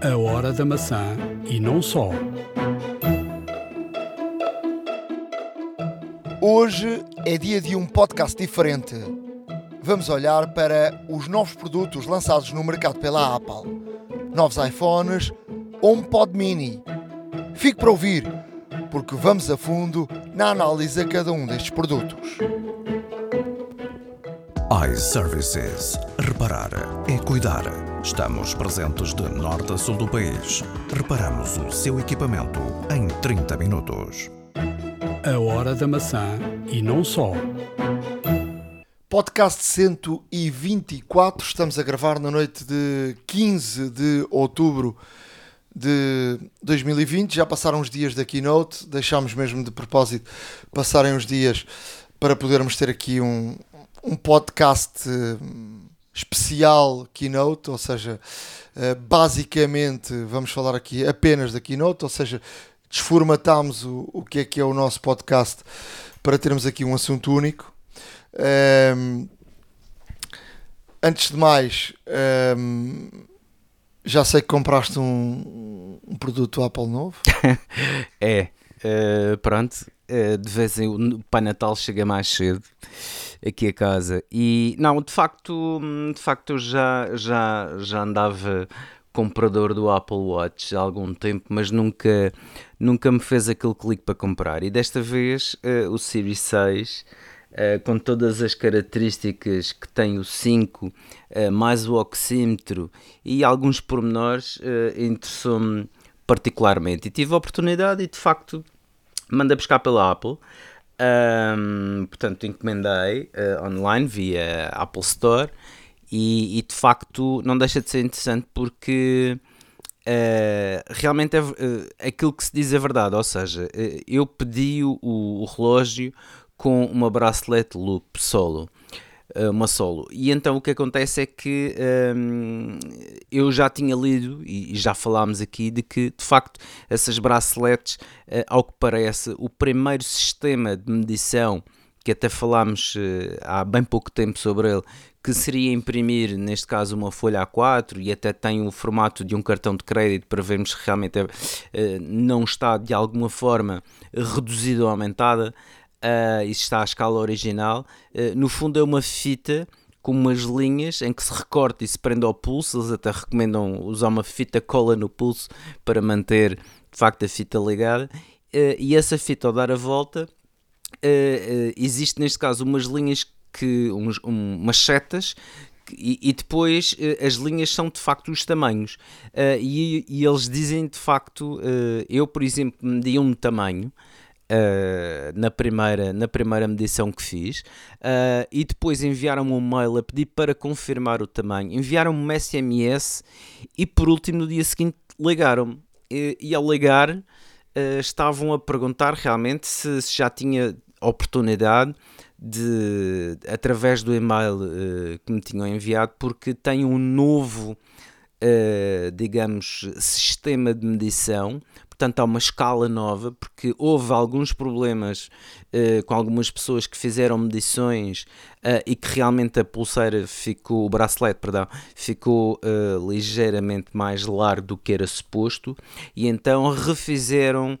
A hora da maçã e não só. Hoje é dia de um podcast diferente. Vamos olhar para os novos produtos lançados no mercado pela Apple. Novos iPhones, HomePod Mini. Fique para ouvir, porque vamos a fundo na análise a cada um destes produtos iServices. Reparar é cuidar. Estamos presentes de norte a sul do país. Reparamos o seu equipamento em 30 minutos. A hora da maçã e não só. Podcast 124. Estamos a gravar na noite de 15 de outubro de 2020. Já passaram os dias da keynote. Deixámos mesmo de propósito passarem os dias para podermos ter aqui um, um podcast hum, especial Keynote, ou seja, eh, basicamente vamos falar aqui apenas da Keynote, ou seja, desformatámos o, o que é que é o nosso podcast para termos aqui um assunto único. Um, antes de mais, um, já sei que compraste um, um produto Apple novo. é, uh, pronto, de vez em o Pai Natal chega mais cedo aqui a casa. E não, de facto, de facto eu já, já, já andava comprador do Apple Watch há algum tempo, mas nunca, nunca me fez aquele clique para comprar. E desta vez uh, o Series 6, uh, eh, com todas as características que tem o 5, uh, eh, mais o oxímetro e alguns pormenores, interessou-me particularmente. E tive a oportunidade e de facto mandei buscar pela Apple. Um, portanto, encomendei uh, online via Apple Store e, e, de facto não deixa de ser interessante porque uh, realmente é, uh, aquilo que se diz é verdade. Ou seja, eu pedi o, o relógio com uma bracelet loop solo. Eh, uma solo. E então o que acontece é que um, eu já tinha lido e já falámos aqui de que de facto essas braceletes, uh, ao que parece, o primeiro sistema de medição que até falámos uh, há bem pouco tempo sobre ele, que seria imprimir, neste caso, uma folha A4 e até tem o formato de um cartão de crédito para vermos se realmente não está de alguma forma reduzida ou aumentada uh, isso está à escala original. Uh, no fundo é uma fita com umas linhas em que se recorta e se prende ao pulso. Eles até recomendam usar uma fita cola no pulso para manter de facto a fita ligada. Uh, e essa fita ao dar a volta uh, existe neste caso umas linhas que uns, um, umas setas e, e, depois uh, as linhas são de facto os tamanhos uh, e, e, eles dizem de facto uh, eu por exemplo medi um tamanho Uh, na, primeira, na primeira medição que fiz. Uh, e depois enviaram-me um mail a pedir para confirmar o tamanho, enviaram-me um SMS e por último no dia seguinte ligaram-me. E, e, ao ligar uh, estavam a perguntar realmente se, se, já tinha oportunidade de, através do e-mail que me tinham enviado, porque tem um novo digamos, sistema de medição portanto há uma escala nova, porque houve alguns problemas uh, com algumas pessoas que fizeram medições uh, e que realmente a pulseira ficou, o bracelete, perdão, ficou uh, ligeiramente mais largo do que era suposto, e então refizeram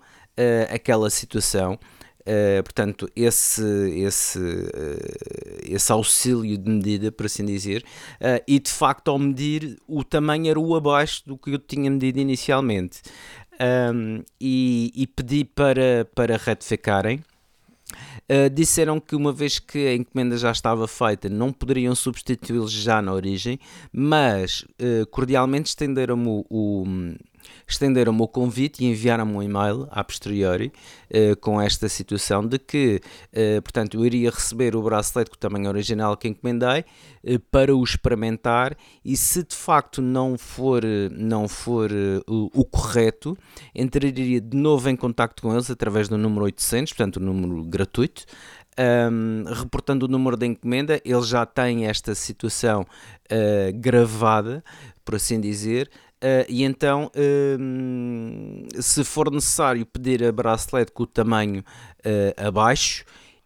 aquela situação. Uh, portanto, esse, esse, uh, esse auxílio de medida, por assim dizer, uh, e de facto, ao medir, o tamanho era o abaixo do que eu tinha medido inicialmente um, e, e, pedi para, para retificarem. Uh, disseram que uma vez que a encomenda já estava feita, não poderiam substituí-los já na origem, mas uh, cordialmente estenderam-me o, o, estenderam-me o convite e enviaram-me um e-mail a posteriori uh, com esta situação de que, uh, portanto, eu iria receber o bracelete com o tamanho original que encomendei uh, para o experimentar e se de facto não for, não for o, o, correto, entraria de novo em contato com eles através do número 800, portanto, o número gratuito. Um, reportando o número da encomenda, eles já têm esta situação uh, gravada, por assim dizer, Uh, e então, uh, se for necessário pedir a bracelete com o tamanho uh, abaixo,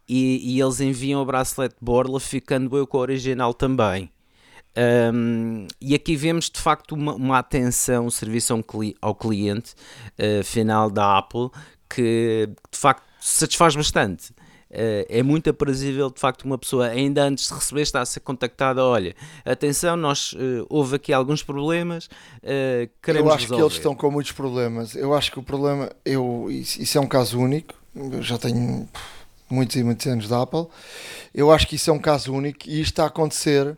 e, e, eles enviam a bracelete borla, ficando eu com a original também. Um, e aqui vemos de facto uma, uma atenção, um serviço ao, cliente uh, final da Apple que de facto satisfaz bastante. Uh, é muito aprazível de facto uma pessoa ainda antes de receber está a ser contactada olha, atenção, nós uh, houve aqui alguns problemas uh, queremos Eu acho resolver. que eles estão com muitos problemas eu acho que o problema, eu, isso, isso é um caso único eu já tenho muitos e muitos anos da Apple. Eu acho que isso é um caso único e isto está a acontecer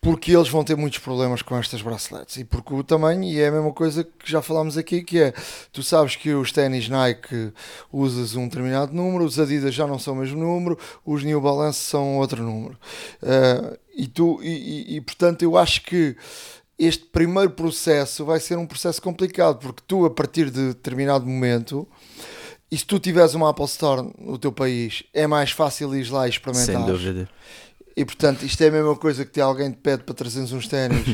porque eles vão ter muitos problemas com estas braceletes e porque o tamanho, e é a mesma coisa que já falámos aqui, que é, tu sabes que os ténis Nike usas um determinado número, os Adidas já não são o mesmo número, os New Balance são outro número. Uh, e, tu, e, e, e portanto eu acho que este primeiro processo vai ser um processo complicado, porque tu, a partir de determinado momento, e se tu tiveres uma Apple Store no teu país, é mais fácil ir lá e experimentar. Sem dúvida. E portanto, isto é a mesma coisa que te alguém te pede para trazeres uns ténis,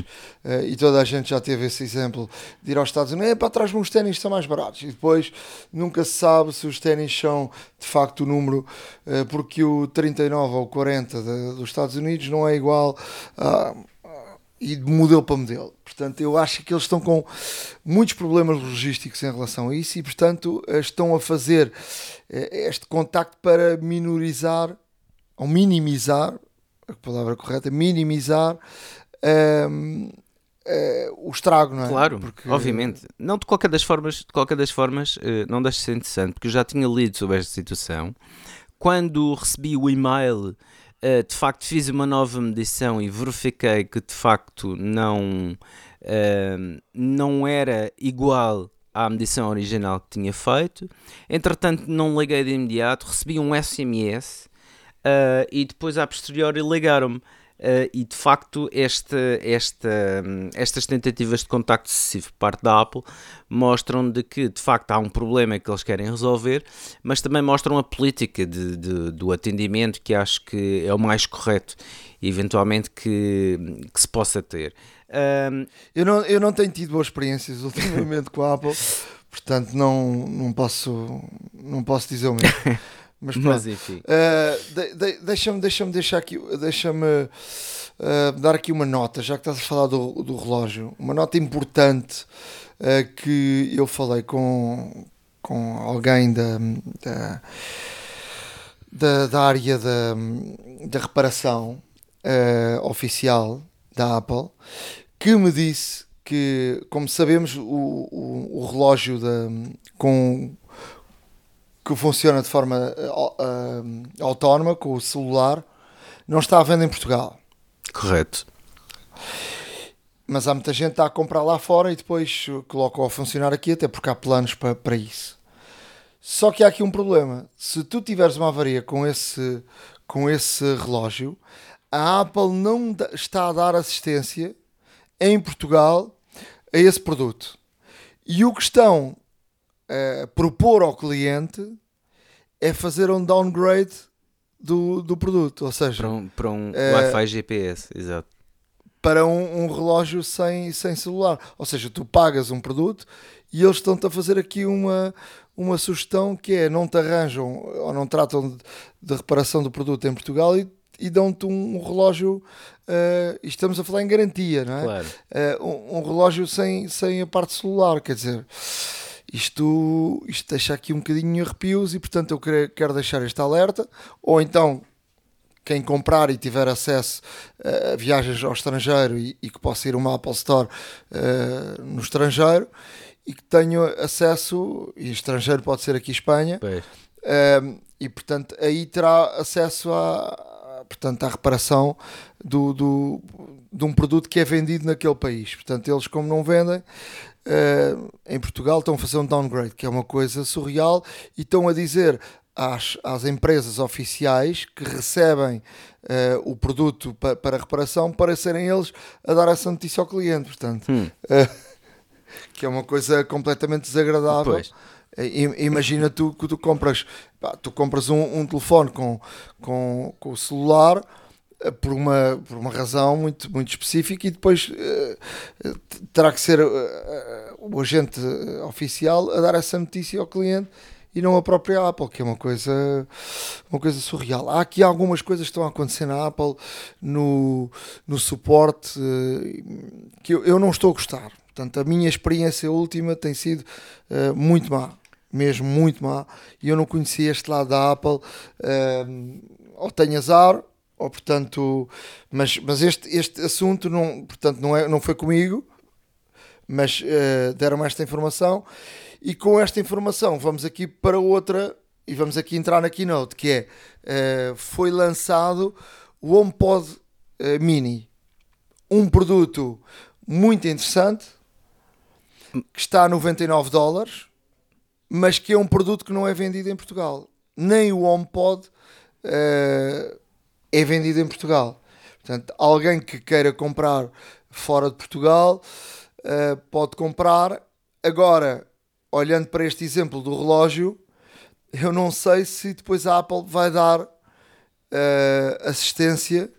uh, e toda a gente já teve esse exemplo de ir aos Estados Unidos, é para trás uns ténis que são mais baratos. E depois nunca se sabe se os ténis são de facto o número, uh, porque o 39 ou 40 de, dos Estados Unidos não é igual a e de modelo para modelo. Portanto, eu acho que eles estão com muitos problemas logísticos em relação a isso e, portanto, estão a fazer eh, este contacto para minorizar ou minimizar a palavra correta, minimizar um, ehm, uh, eh, o estrago, não é? Claro, porque... obviamente. Não de qualquer das formas, de qualquer das formas, uh, não deixa de ser interessante, porque eu já tinha lido sobre esta situação. Quando recebi o e-mail uh, de facto fiz uma nova medição e verifiquei que de facto não, uh, não era igual à medição original que tinha feito. Entretanto, não liguei de imediato, recebi um SMS uh, eh, e depois, a posteriori, ligaram-me. Uh, e de facto esta, esta, estas tentativas de contacto excessivo por parte da Apple mostram de que de facto há um problema que eles querem resolver, mas também mostram a política de, de do atendimento que acho que é o mais correto eventualmente que, que se possa ter. Um... Eu, não, eu não tenho tido boas experiências ultimamente com a Apple, portanto não, não, posso, não posso dizer o mesmo. Mas, Mas enfim. Uh, de, de, deixa-me deixa deixar aqui, deixa-me uh, dar aqui uma nota, já que estás a falar do, do relógio, uma nota importante uh, que eu falei com, com alguém da, da, da, da área da, da reparação oficial da Apple, que me disse que, como sabemos, o, o, o relógio da, com que funciona de forma uh, autónoma com o celular não está à venda em Portugal. Correto. Mas há muita gente que está a comprar lá fora e depois coloca-o a funcionar aqui, até porque há planos para, para isso. Só que há aqui um problema. Se tu tiveres uma avaria com esse, com esse relógio, a Apple não está a dar assistência em Portugal a esse produto. E o que estão uh, propor ao cliente é fazer um downgrade do, do produto, ou seja, para um, para um uh, Wi-Fi GPS, exato. Para um, um, relógio sem, sem celular, ou seja, tu pagas um produto e eles estão-te a fazer aqui uma, uma sugestão que é não te arranjam ou não tratam de, de reparação do produto em Portugal e, e dão-te um, um relógio, uh, e estamos a falar em garantia, não é? Claro. Uh, um, um relógio sem, sem a parte celular, quer dizer isto, isto deixa aqui um bocadinho arrepios e portanto eu quero deixar este alerta, ou então quem comprar e tiver acesso a viagens ao estrangeiro e, e que possa ir a uma Apple Store uh, no estrangeiro e que tenha acesso, e estrangeiro pode ser aqui Espanha, uh, e portanto aí terá acesso à, portanto, à reparação do, do, de um produto que é vendido naquele país. Portanto, eles como não vendem, uh, em Portugal estão a fazer um downgrade, que é uma coisa surreal, e estão a dizer às, às empresas oficiais que recebem uh, o produto pa, para reparação para serem eles a dar essa notícia ao cliente. Portanto, hum. uh, que é uma coisa completamente desagradável. Pois. Imagina tu que tu compras, pá, tu compras um, um telefone com, com, com o celular por uma, por uma razão muito, muito específica e depois uh, terá que ser uh, o agente oficial a dar essa notícia ao cliente e não a própria Apple, que é uma coisa, uma coisa surreal. Há aqui algumas coisas que estão a acontecer na Apple no, no suporte eh, que eu, eu não estou a gostar. Portanto, a minha experiência última tem sido muito má, mesmo muito má, e eu não conhecia este lado da Apple. Ou tenho azar, ou portanto, mas, mas este, este assunto não, portanto, não, é, não foi comigo, mas uh, deram esta informação. E com esta informação vamos aqui para outra e vamos aqui entrar na keynote que é uh, foi lançado o HomePod uh, Mini. Um produto muito interessante que está a 99 dólares mas que é um produto que não é vendido em Portugal. Nem o HomePod uh, é vendido em Portugal portanto alguém que queira comprar fora de Portugal uh, pode comprar agora olhando para este exemplo do relógio, eu não sei se depois a Apple vai dar uh, assistência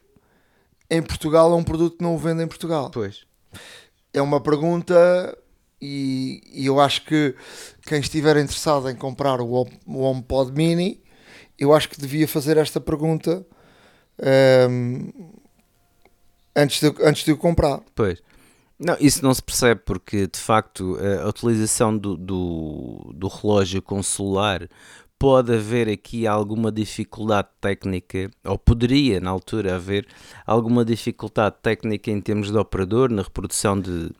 em Portugal a um produto que não o vende em Portugal. Pois. É uma pergunta e, e eu acho que quem estiver interessado em comprar o, o HomePod Mini, eu acho que devia fazer esta pergunta um, antes, de, antes de o comprar. Pois. Não, isso não se percebe porque de facto a utilização do, do, do relógio com celular pode haver aqui alguma dificuldade técnica, ou poderia na altura haver alguma dificuldade técnica em termos de operador na reprodução de,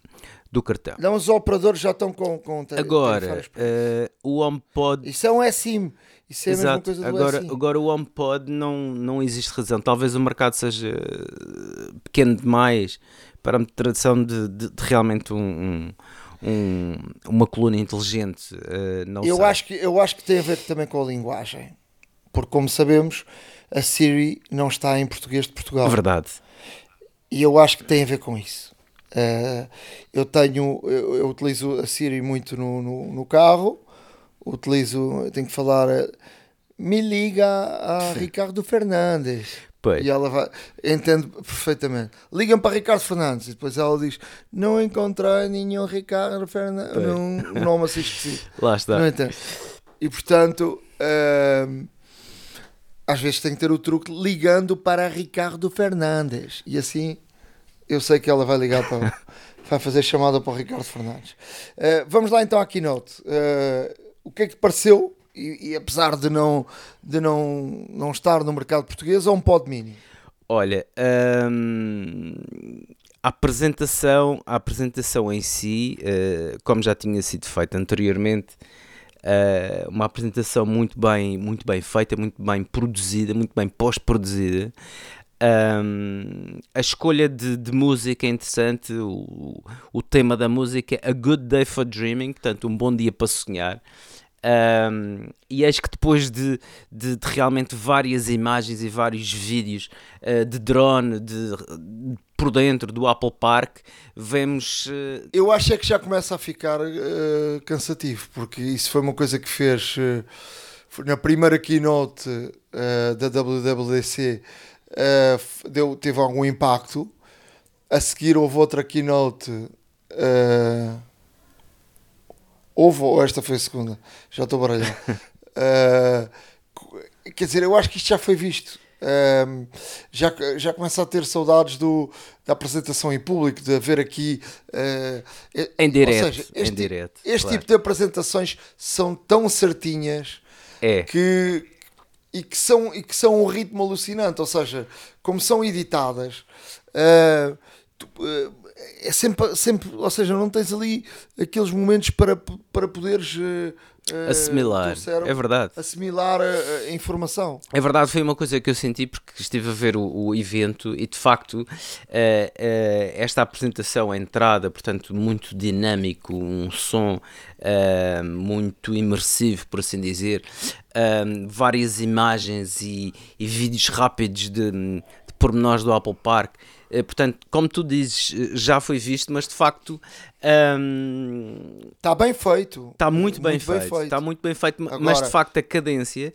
do cartão. Não, os operadores já estão com. com agora, uh, o HomePod. Isso é um SIM. Isso é Exato. a mesma coisa do agora, SIM. agora o HomePod não, não existe razão. Talvez o mercado seja pequeno demais para a tradução de, de, de realmente um, um, uma coluna inteligente. Uh, não eu, sei. acho que, eu acho que tem a ver também com a linguagem. Porque, como sabemos, a Siri não está em português de Portugal. É verdade. E eu acho que tem a ver com isso. Uh, eu tenho, eu, eu, utilizo a Siri muito no, no, no carro. Utilizo, tenho que falar. Uh, me liga a Ricardo Fernandes. Pois. E ela vai, entende perfeitamente. Ligam para Ricardo Fernandes e depois ela diz: Não encontrei nenhum Ricardo Fernandes, um nome assim específico. Lá está. Não entende? E portanto, hum, às vezes tem que ter o truque ligando para Ricardo Fernandes. E assim eu sei que ela vai ligar para. vai fazer chamada para o Ricardo Fernandes. Uh, vamos lá então à keynote. Uh, o que é que pareceu? e, e, apesar de não, de não, não estar no mercado português, é um pod mini? Olha, hum, a apresentação, a apresentação em si, uh, como já tinha sido feita anteriormente, uh, uma apresentação muito bem, muito bem feita, muito bem produzida, muito bem pós-produzida. Um, a escolha de, de, música é interessante, o, o tema da música é A Good Day for Dreaming, portanto, um bom dia para sonhar. Um, e eis que depois de, de, de, realmente várias imagens e vários vídeos uh, de drone de, por dentro do Apple Park, vemos. Uh... Eu acho é que já começa a ficar uh, cansativo, porque isso foi uma coisa que fez na primeira keynote da WWDC, deu, teve algum impacto. A seguir houve outra keynote. Uh, Houve, ou esta foi a segunda? Já estou baralhado. uh, quer dizer, eu acho que isto já foi visto. Uh, já, já começa a ter saudades do, da apresentação em público, de haver aqui uh, em direto. Seja, este, em direto, este claro. tipo de apresentações são tão certinhas é. que, e, que são, e que são um ritmo alucinante. Ou seja, como são editadas, uh, tu, é sempre, sempre, ou seja, não tens ali aqueles momentos para, para poderes uh, assimilar. É verdade. Assimilar a, a, informação. É verdade, foi uma coisa que eu senti porque estive a ver o, o evento e de facto uh, uh, esta apresentação, a entrada, portanto, muito dinâmico, um som muito imersivo, por assim dizer, várias imagens e, e vídeos rápidos de, de pormenores do Apple Park portanto, como tu dizes, eh, já foi visto, mas de facto está um, bem feito. Está muito, bem, muito feito, bem, feito. Está muito bem feito, Agora... mas de facto a cadência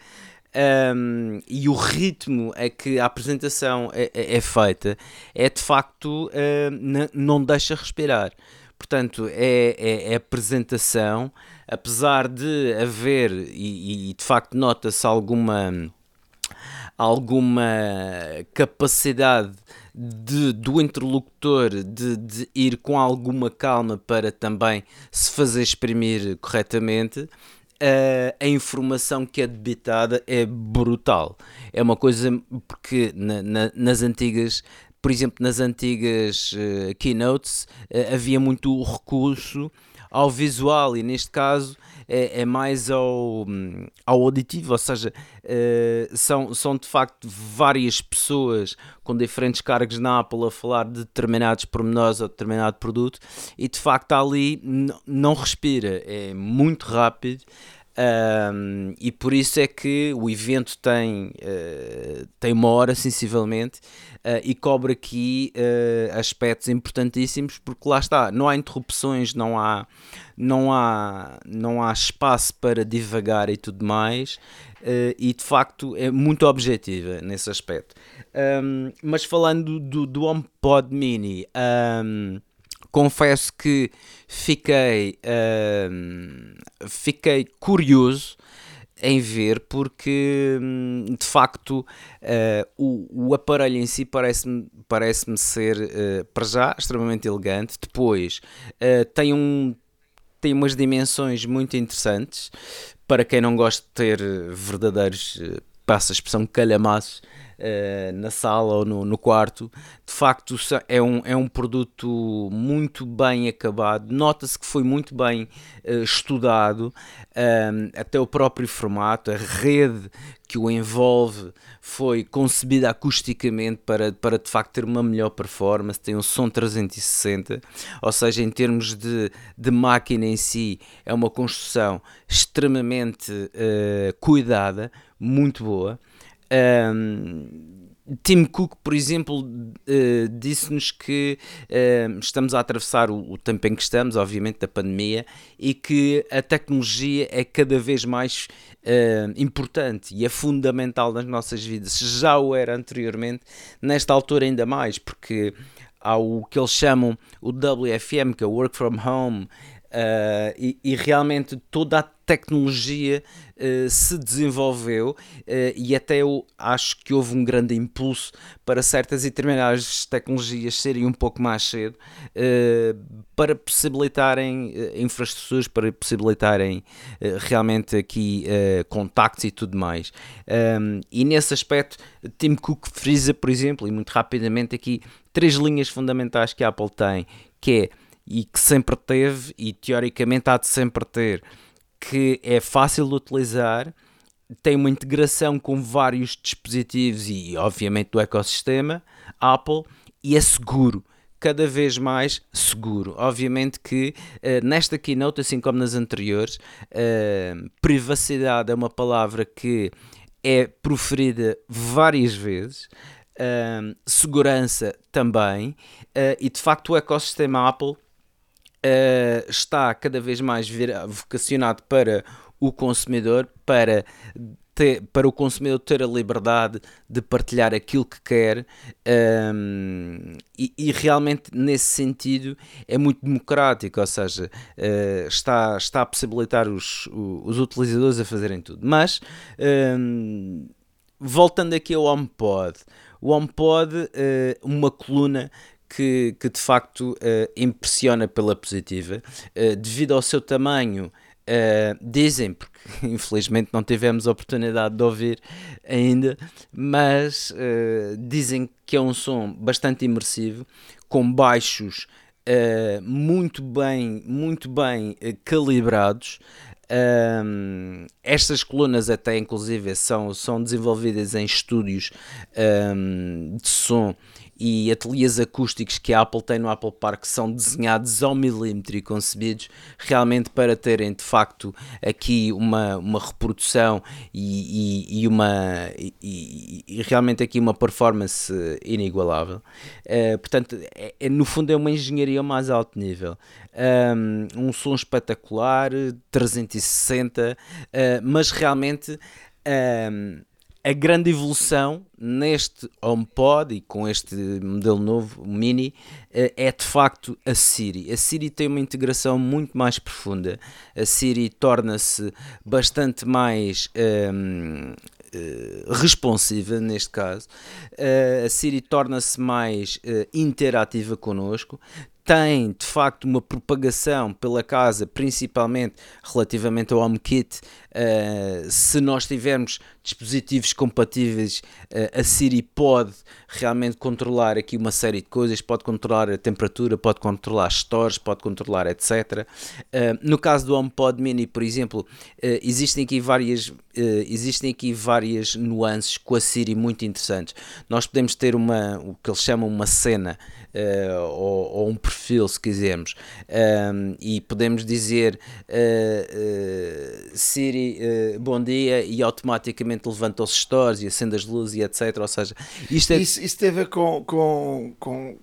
um, e o ritmo a que a apresentação é, é, é feita é de facto uh, não deixa respirar. Portanto, é, é, é apresentação, apesar de haver, e, e de facto nota-se alguma, alguma capacidade de, do interlocutor de, de, ir com alguma calma para também se fazer exprimir corretamente, uh, a informação que é debitada é brutal. É uma coisa porque na, na, nas antigas por exemplo, nas antigas uh, keynotes uh, havia muito recurso ao visual e neste caso é, é mais ao, ao auditivo, ou seja, uh, são, são de facto várias pessoas com diferentes cargos na Apple a falar de determinados pormenores ou determinado produto e de facto ali não respira, é muito rápido. Um, e por isso é que o evento tem, uh, tem uma hora sensivelmente uh, e cobre aqui uh, aspectos importantíssimos porque lá está, não há interrupções, não há, não há, não há espaço para divagar e tudo mais e de facto é muito objetiva nesse aspecto. Um, mas falando do, do HomePod Mini, um, confesso que fiquei, uh, fiquei curioso em ver porque hum, de facto uh, o, o aparelho em si parece-me parece ser uh, para já extremamente elegante. Depois uh, tem um tem umas dimensões muito interessantes. Para quem não gosta de ter verdadeiros passa a expressão calhamaços uh, na sala ou no, no, quarto. De facto, é um, é um produto muito bem acabado. Nota-se que foi muito bem uh, estudado, um, até o próprio formato, a rede que o envolve foi concebida acusticamente para, para de facto ter uma melhor performance, tem um som 360, ou seja, em termos de, de máquina em si, é uma construção extremamente uh, cuidada, muito boa. Um, Tim Cook, por exemplo, uh, disse-nos que estamos a atravessar o, o, tempo em que estamos, obviamente, da pandemia, e que a tecnologia é cada vez mais importante e é fundamental nas nossas vidas. Já o era anteriormente, nesta altura ainda mais, porque há o que eles chamam o WFM, que é o Work from Home, Uh, e, e, realmente toda a tecnologia uh, se desenvolveu uh, e até eu acho que houve um grande impulso para certas e determinadas tecnologias serem um pouco mais cedo para possibilitarem infraestruturas, para possibilitarem realmente aqui contactos e tudo mais. Um, e nesse aspecto, Tim Cook frisa, por exemplo, e muito rapidamente aqui, três linhas fundamentais que a Apple tem, que é e que sempre teve e teoricamente há de sempre ter, que é fácil de utilizar, tem uma integração com vários dispositivos e obviamente do ecossistema Apple e é seguro cada vez mais seguro. Obviamente que uh, nesta keynote, assim como nas anteriores, uh, privacidade é uma palavra que é proferida várias vezes. Uh, segurança também, e de facto o ecossistema Apple está cada vez mais vocacionado para o consumidor, para, ter, para o consumidor ter a liberdade de partilhar aquilo que quer um, e, e, realmente nesse sentido é muito democrático, ou seja, uh, está, está a possibilitar os, os utilizadores a fazerem tudo. Mas um, voltando aqui ao HomePod, o HomePod, uh, uma coluna que, que de facto uh, impressiona pela positiva, uh, devido ao seu tamanho. Uh, dizem, porque infelizmente não tivemos a oportunidade de ouvir ainda, mas dizem que é um som bastante imersivo, com baixos muito bem, muito bem calibrados, um, estas colunas até inclusive são, são desenvolvidas em estúdios um, de som e ateliês acústicos que a Apple tem no Apple Park são desenhados ao milímetro e concebidos realmente para terem de facto aqui uma, uma reprodução e, e, e uma e, e, realmente aqui uma performance inigualável. Uh, portanto, é, é, no fundo é uma engenharia mais alto nível. Um, um som espetacular, 360, uh, mas realmente um, a grande evolução neste HomePod e com este modelo novo, o Mini, eh, é de facto a Siri. A Siri tem uma integração muito mais profunda. A Siri torna-se bastante mais um, ehm, eh, responsiva neste caso, uh, a Siri torna-se mais interativa connosco, tem de facto uma propagação pela casa, principalmente relativamente ao HomeKit. Uh, se nós tivermos dispositivos compatíveis, uh, a Siri pode realmente controlar aqui uma série de coisas, pode controlar a temperatura, pode controlar stores, pode controlar etc. Uh, eh, no caso do HomePod Mini, por exemplo, existem aqui várias existem aqui várias nuances com a Siri muito interessantes. Nós podemos ter uma o que eles chamam uma cena ou, ou, um perfil, se quisermos, e podemos dizer uh, Siri, bom dia, e automaticamente levanta os stores e acende as luzes e etc. Ou seja, isto é... isso, isso tem a ver com, com, com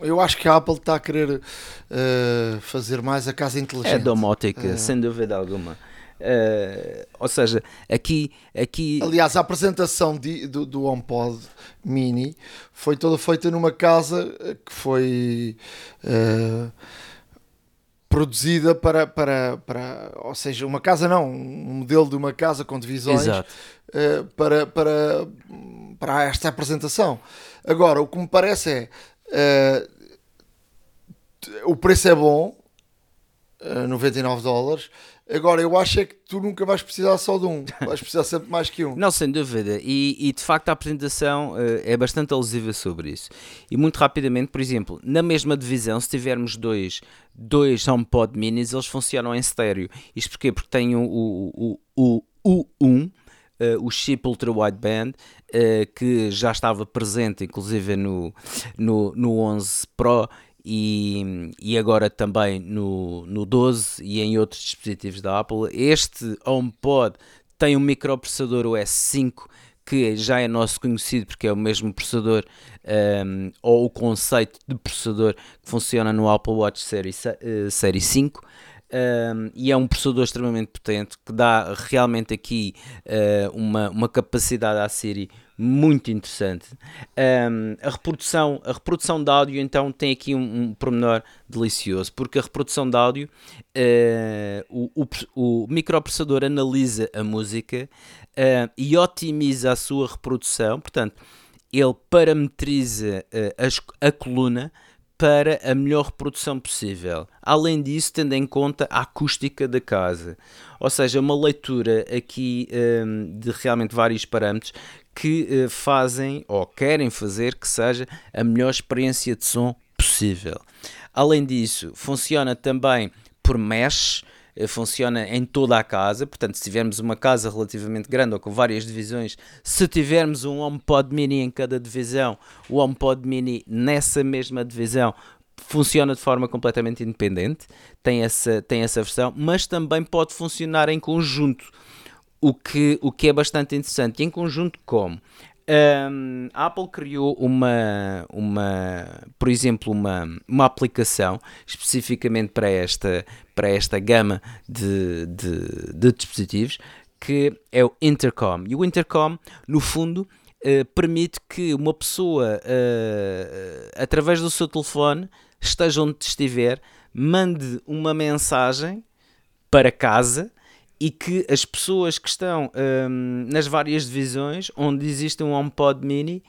eu acho que a Apple está a querer uh, fazer mais a casa inteligente. É domótica, uh, sem dúvida alguma. Uh, ou seja, aqui, aqui. Aliás, a apresentação de, do, do HomePod Mini foi toda feita numa casa que foi uh, produzida para, para, para. Ou seja, uma casa não, um modelo de uma casa com divisões uh, para, para, para esta apresentação. Agora, o que me parece é. o preço é bom, 99 dólares Agora, eu acho é que tu nunca vais precisar só de um, vais precisar sempre mais que um. Não, sem dúvida. E, e de facto a apresentação uh, é bastante alusiva sobre isso. E muito rapidamente, por exemplo, na mesma divisão, se tivermos dois, dois HomePod minis, eles funcionam em estéreo. Isto porquê? Porque tem o, o, o, o U1. Uh, o chip Ultra Wideband uh, que já estava presente inclusive no, no, no 11 Pro e, e agora também no, no 12 e em outros dispositivos da Apple. Este HomePod tem um microprocessador US 5 que já é nosso conhecido porque é o mesmo processador um, ou o conceito de processador que funciona no Apple Watch Série, uh, série 5. Um, e é um processador extremamente potente que dá realmente aqui uh, uma, uma capacidade à Siri muito interessante. Um, a, reprodução, a reprodução de áudio, então, tem aqui um, um pormenor delicioso, porque a reprodução de áudio, uh, o, o, o, microprocessador analisa a música uh, e otimiza a sua reprodução, portanto, ele parametriza uh, a, a coluna para a melhor reprodução possível. Além disso, tendo em conta a acústica da casa. Ou seja, uma leitura aqui um, de realmente vários parâmetros que uh, fazem ou querem fazer que seja a melhor experiência de som possível. Além disso, funciona também por mesh, funciona em toda a casa, portanto, se tivermos uma casa relativamente grande ou com várias divisões, se tivermos um HomePod Mini em cada divisão, o HomePod Mini nessa mesma divisão funciona de forma completamente independente, tem essa, tem essa versão, mas também pode funcionar em conjunto o que, o que é bastante interessante. E em conjunto como? Um, a Apple criou uma, uma, por exemplo, uma, uma aplicação especificamente para esta, para esta gama de, de, de dispositivos que é o Intercom. E o Intercom, no fundo, uh, permite que uma pessoa, uh, através do seu telefone, esteja onde estiver, mande uma mensagem para casa e que as pessoas que estão um, nas várias divisões onde existe um HomePod Mini,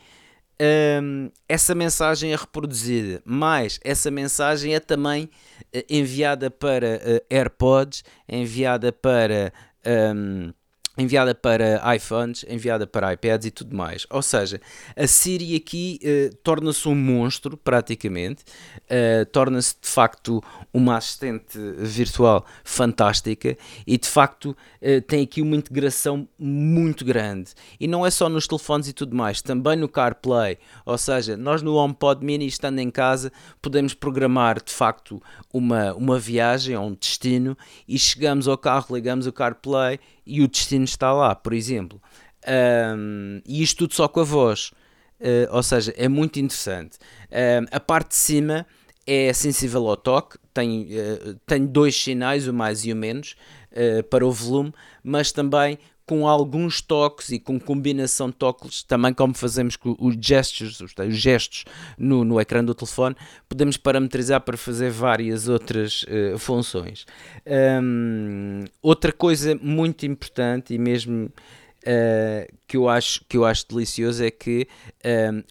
um, essa mensagem é reproduzida, mas essa mensagem é também uh, enviada para uh, AirPods, enviada para um, enviada para iPhones, enviada para iPads e tudo mais. Ou seja, a Siri aqui uh, torna-se um monstro, praticamente, uh, torna-se de facto uma assistente virtual fantástica e de facto uh, tem aqui uma integração muito grande. E não é só nos telefones e tudo mais, também no CarPlay. Ou seja, nós no HomePod Mini, estando em casa, podemos programar de facto uma, uma viagem ou um destino e chegamos ao carro, ligamos o CarPlay e o destino está lá, por exemplo. Um, e isto tudo só com a voz. Uh, ou seja, é muito interessante. A parte de cima é sensível ao toque, tem, uh, tem dois sinais, o mais e o menos, uh, para o volume, mas também com alguns toques e com combinação de toques, também como fazemos com os gestures, os gestos no, no ecrã do telefone, podemos parametrizar para fazer várias outras uh, funções. Um, outra coisa muito importante e mesmo uh, que, eu acho, que eu acho delicioso é que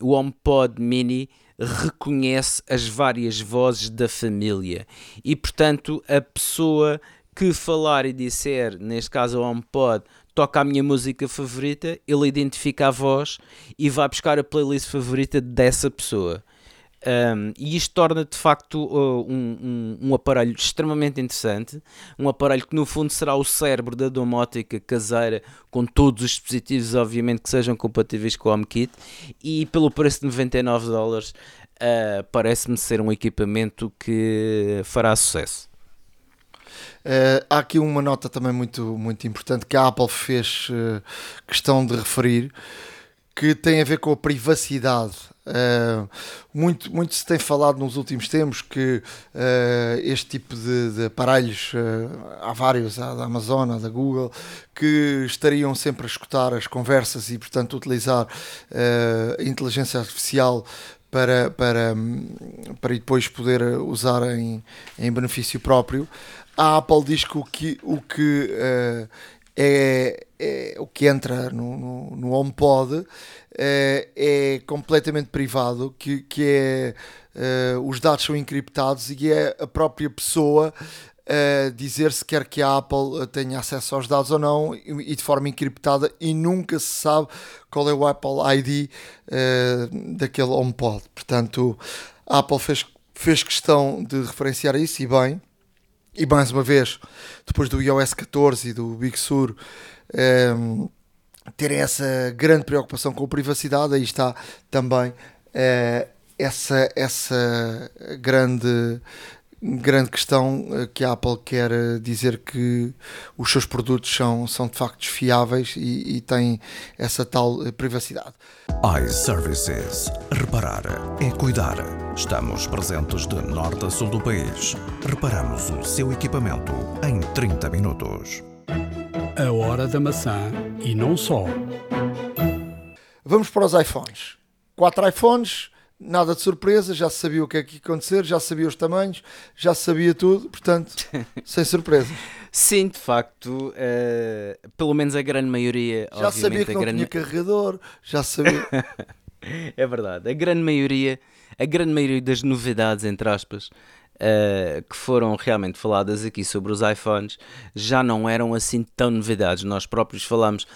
um, o HomePod Mini reconhece as várias vozes da família e, portanto, a pessoa que falar e disser, neste caso o HomePod, toca a minha música favorita, ele identifica a voz e vai buscar a playlist favorita dessa pessoa. Um, e isto torna de facto uh, um, um, um, aparelho extremamente interessante, um aparelho que no fundo será o cérebro da domótica caseira, com todos os dispositivos, obviamente, que sejam compatíveis com o HomeKit, e pelo preço de 99 dólares, uh, parece-me ser um equipamento que fará sucesso. Uh, há aqui uma nota também muito, muito importante que a Apple fez questão de referir, que tem a ver com a privacidade Uh, muito, muito se tem falado nos últimos tempos que uh, este tipo de, de aparelhos, uh, há vários, há da Amazon, há da Google, que estariam sempre a escutar as conversas e, portanto, utilizar a inteligência artificial para, para, para depois poder usar em, em benefício próprio. A Apple diz que o que, o que é, é, o que entra no, no, no HomePod é, é completamente privado, que, que é uh, os dados são encriptados e é a própria pessoa uh, dizer se quer que a Apple tenha acesso aos dados ou não e, e de forma encriptada e nunca se sabe qual é o Apple ID uh, daquele HomePod. Portanto, a Apple fez, fez questão de referenciar isso e bem. E mais uma vez, depois do iOS 14 e do Big Sur, um, terem essa grande preocupação com a privacidade, aí está também uh, essa, essa grande, grande questão uh, que a Apple quer dizer que os seus produtos são, são de facto fiáveis e, e têm essa tal uh, privacidade. iServices. Reparar é cuidar. Estamos presentes de norte a sul do país. Reparamos o seu equipamento em 30 minutos. A hora da maçã e não só. Vamos para os iPhones. Quatro iPhones, nada de surpresa, já sabia o que é que ia acontecer, já sabia os tamanhos, já sabia tudo, portanto, sem surpresa. Sim, de facto, uh, pelo menos a grande maioria. Já sabia que não grande... tinha carregador, já sabia. é verdade, a grande maioria, a grande maioria das novidades, entre aspas, uh, que foram realmente faladas aqui sobre os iPhones já não eram assim tão novidades. Nós próprios falamos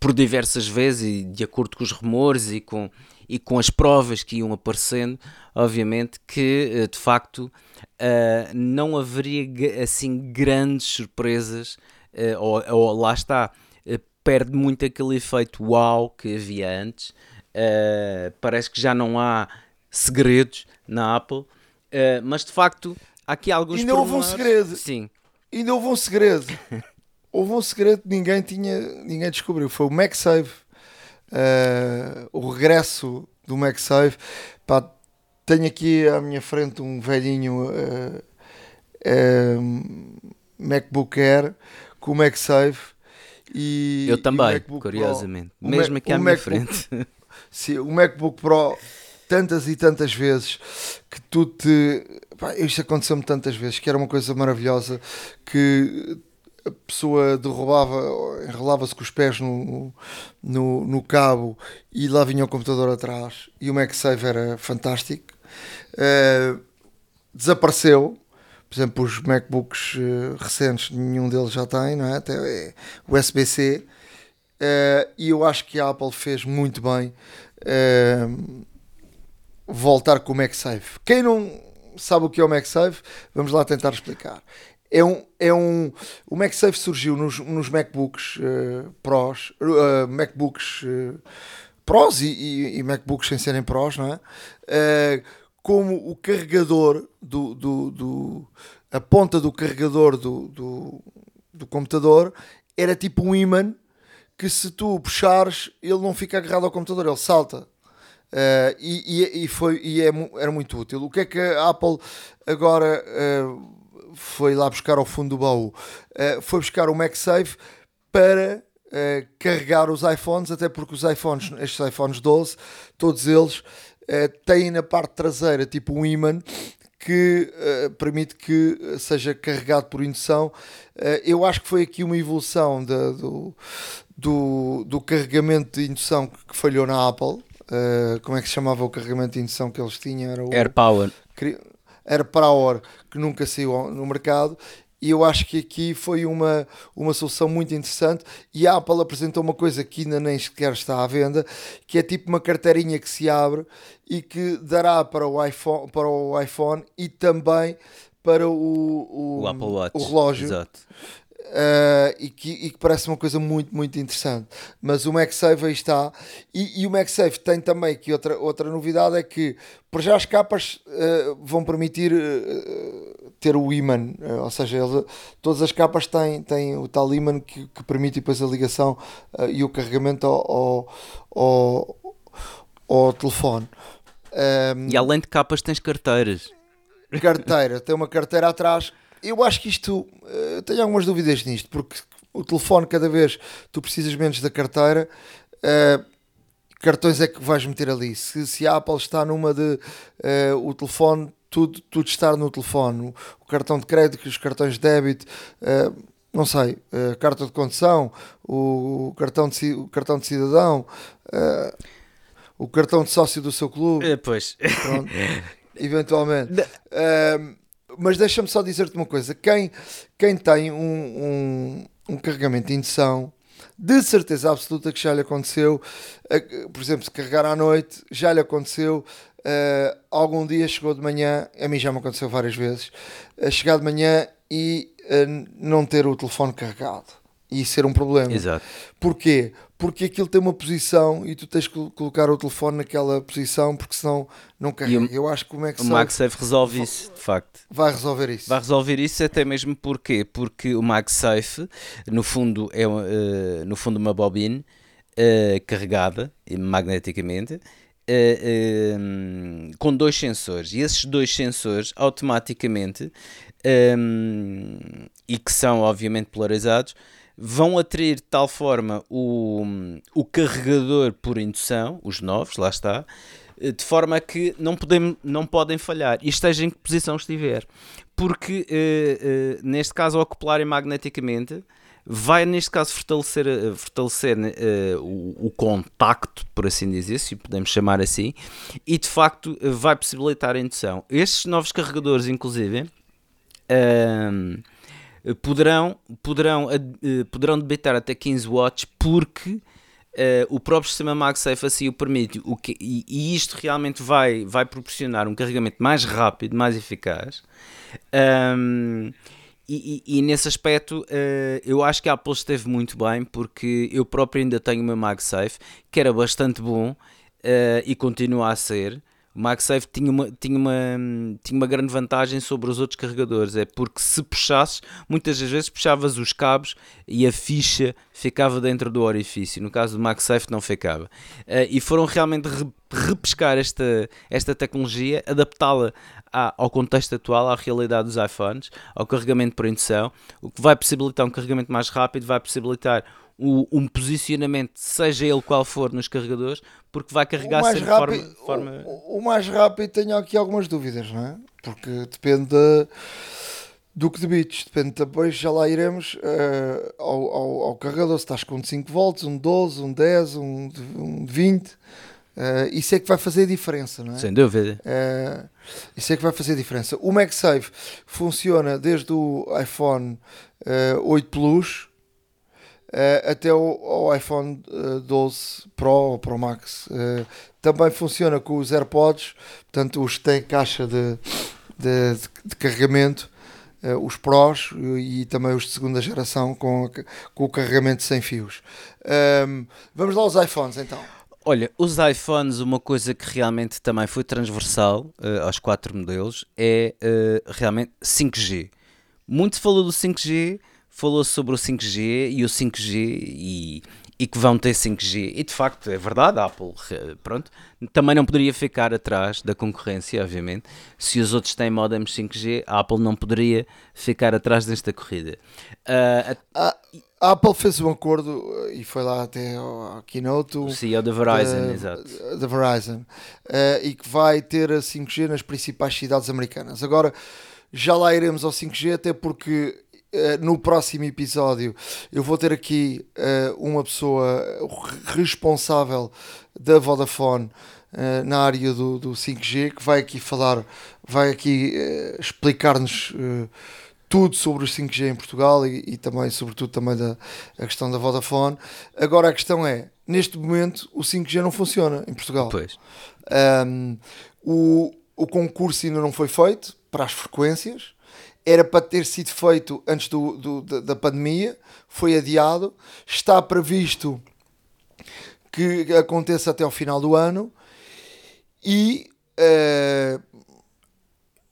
por diversas vezes e de acordo com os rumores e com, e com as provas que iam aparecendo, obviamente que eh, de facto uh, não haveria assim grandes surpresas, uh, ou, ou, lá está, perde muito aquele efeito uau que havia antes. parece que já não há segredos na Apple mas de facto, há aqui alguns Ainda houve um segredo. Sim. Ainda houve um segredo. houve um segredo que ninguém tinha, ninguém descobriu. Foi o MagSafe. Uh, o regresso do MagSafe. Pá, tenho aqui à minha frente um velhinho uh, MacBook Air com o MagSafe. E, Eu também, curiosamente. Pro, Mesmo aqui à minha MacBook, frente. Sim, o MacBook Pro tantas e tantas vezes que tu te. Pá, isto aconteceu-me tantas vezes que era uma coisa maravilhosa que a pessoa derrubava, enrolava-se com os pés no, no, no, cabo e lá vinha o computador atrás e o MagSafe era fantástico. Uh, desapareceu. Por exemplo, os MacBooks uh, recentes, nenhum deles já tem, não é? Até é USB-C. Uh, e eu acho que a Apple fez muito bem voltar com o MagSafe. Quem não sabe o que é o MagSafe, vamos lá tentar explicar. É um, é um, o MagSafe surgiu nos, nos MacBooks uh, Pros, uh, MacBooks uh, Pros e, e, e, MacBooks sem serem Pros, não é? como o carregador do, do, do, a ponta do carregador do, do, do computador era tipo um imã que se tu puxares ele não fica agarrado ao computador, ele salta Uh, e, e, foi, e é, era muito útil. O que é que a Apple agora foi lá buscar ao fundo do baú? Uh, foi buscar o MagSafe para uh, carregar os iPhones, até porque os iPhones, estes iPhones 12, todos eles uh, têm na parte traseira tipo um imã que uh, permite que seja carregado por indução. eu acho que foi aqui uma evolução do, do, do, carregamento de indução que falhou na Apple. como é que se chamava o carregamento de indução que eles tinham? Era o, AirPower. AirPower, que nunca saiu no mercado e eu acho que aqui foi uma, uma solução muito interessante e a Apple apresentou uma coisa que ainda nem sequer está à venda, que é tipo uma carteirinha que se abre e que dará para o iPhone, para o iPhone e também para o, o, o Apple Watch. o relógio. Exato. Uh, e, que, e, que, parece uma coisa muito, muito interessante. Mas o MagSafe aí está. E, e, o MagSafe tem também que outra, outra novidade é que por já as capas uh, vão permitir uh, ter o imã, ou seja, ele, todas as capas têm, têm o tal imã que, que permite depois a ligação e o carregamento ao, ao, ao telefone. Um, e além de capas tens carteiras. Carteira, tem uma carteira atrás eu acho que isto. Uh, tenho algumas dúvidas nisto, porque o telefone, cada vez tu precisas menos da carteira. Uh, cartões é que vais meter ali. Se, se a Apple está numa de uh, o telefone, tudo, tudo estar no telefone, o cartão de crédito, os cartões de débito, uh, não sei, uh, carta de condução, o, cartão, de, o cartão de cidadão, o cartão de sócio do seu clube. Pois. Pronto, eventualmente. Uh, mas deixa-me só dizer-te uma coisa: quem, quem tem um, um, um carregamento de indução, de certeza absoluta que já lhe aconteceu, uh, por exemplo, se carregar à noite, já lhe aconteceu. Uh, algum dia chegou de manhã, a mim já me aconteceu várias vezes, uh, chegar de manhã e não ter o telefone carregado e ser um problema. Exato. Porquê? Porque aquilo tem uma posição e tu tens que colocar o telefone naquela posição porque senão não carrega. O, Eu acho que como é que o MagSafe resolve isso, de facto. Vai resolver isso. Vai resolver isso até mesmo porque porque o MagSafe no fundo é uh, no fundo uma bobina uh, carregada magneticamente Uh, com dois sensores e esses dois sensores automaticamente um, e que são obviamente polarizados vão atrair de tal forma o, o carregador por indução, os novos, lá está, eh, de forma que não, podem, não podem falhar e esteja em que posição estiver. Porque, uh, uh, neste caso, ao acoplarem magneticamente, vai, neste caso, fortalecer, fortalecer uh, o, o, contacto, por assim dizer, se podemos chamar assim, e de facto vai possibilitar a indução. Estes novos carregadores, inclusive, uh, poderão, poderão, uh, poderão debitar até 15 watts porque Uh, o próprio sistema MagSafe assim o permite o que, e, e, isto realmente vai, vai proporcionar um carregamento mais rápido, mais eficaz. Um, e, e, e, nesse aspecto uh, eu acho que a Apple esteve muito bem porque eu próprio ainda tenho o meu MagSafe que era bastante bom uh, e continua a ser. O MagSafe tinha uma, tinha, uma, tinha uma grande vantagem sobre os outros carregadores, é porque se puxasses, muitas das vezes puxavas os cabos e a ficha ficava dentro do orifício, no caso do MagSafe não ficava. Uh, e foram realmente repescar esta, esta tecnologia, adaptá-la ao contexto atual, à realidade dos iPhones, ao carregamento por indução, o que vai possibilitar um carregamento mais rápido, vai possibilitar um posicionamento, seja ele qual for, nos carregadores, porque vai carregar sempre de forma, forma... O, o, mais rápido tenho aqui algumas dúvidas, não é? Porque depende de, do que debites, depende depois, já lá iremos uh, ao, ao, ao, carregador, se estás com 5 volts, um 12, um 10, um, um 20, uh, eh, isso é que vai fazer a diferença, não é? Sem dúvida. Uh, isso é que vai fazer a diferença. O MagSafe funciona desde o iPhone 8 Plus, Uh, até o, iPhone uh, eh, 12 Pro ou Pro Max. Uh, também funciona com os AirPods, portanto, os que têm caixa de, de, de, de carregamento, os Pros e também os de segunda geração com, com o carregamento sem fios. Um, ehm, vamos lá aos iPhones então. Olha, os iPhones, uma coisa que realmente também foi transversal aos quatro modelos é realmente 5G. Muito se falou do 5G falou sobre o 5G e o 5G e, e que vão ter 5G. E de facto, é verdade, a Apple, pronto, também não poderia ficar atrás da concorrência, obviamente. Se os outros têm modems 5G, a Apple não poderia ficar atrás desta corrida. Uh, a, a, Apple fez um acordo e foi lá até ao keynote. O CEO da Verizon, exato. Da Verizon. Uh, e que vai ter a 5G nas principais cidades americanas. Agora, já lá iremos ao 5G, até porque Uh, no próximo episódio eu vou ter aqui uh, uma pessoa responsável da Vodafone uh, na área do, do 5G que vai aqui falar, vai aqui explicar-nos tudo sobre o 5G em Portugal e, e, também, sobretudo, também da a questão da Vodafone. Agora a questão é, neste momento o 5G não funciona em Portugal. Pois. Um, o, o concurso ainda não foi feito para as frequências era para ter sido feito antes do, do da, da, pandemia, foi adiado, está previsto que aconteça até ao final do ano e uh,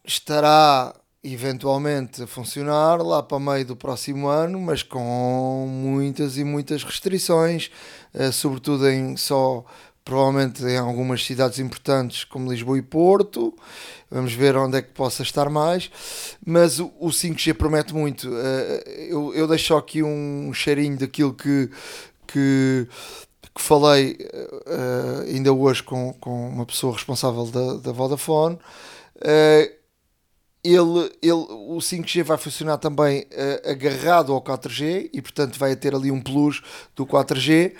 estará eventualmente a funcionar lá para meio do próximo ano, mas com muitas e muitas restrições, uh, sobretudo em só provavelmente em algumas cidades importantes como Lisboa e Porto. Vamos ver onde é que possa estar mais. Mas o, o 5G promete muito. Uh, eu, eu deixo aqui um cheirinho daquilo que, que, que falei uh, ainda hoje com, com uma pessoa responsável da, da Vodafone. Ele, ele, o 5G vai funcionar também uh, agarrado ao 4G e, portanto, vai ter ali um plus do 4G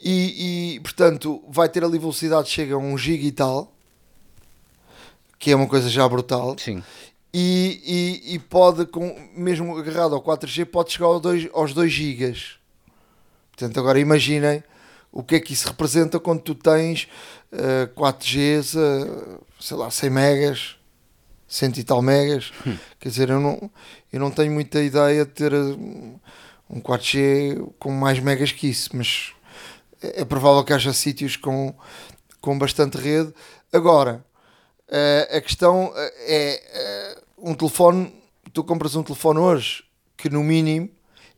e, e portanto, vai ter ali velocidade chega a 1 GB e tal, que é uma coisa já brutal. Sim. E, e, e, pode, com, mesmo agarrado ao 4G, pode chegar aos 2, aos 2 GB. Portanto, agora imaginem o que é que isso representa quando tu tens uh, 4Gs, uh, sei lá, 100 megas cento e tal megas. Hum. Quer dizer, eu não, eu não tenho muita ideia de ter um 4G com mais megas que isso, mas é, é provável que haja sítios com, com bastante rede. Agora, a questão é, é um telefone, tu compras um telefone hoje que no mínimo,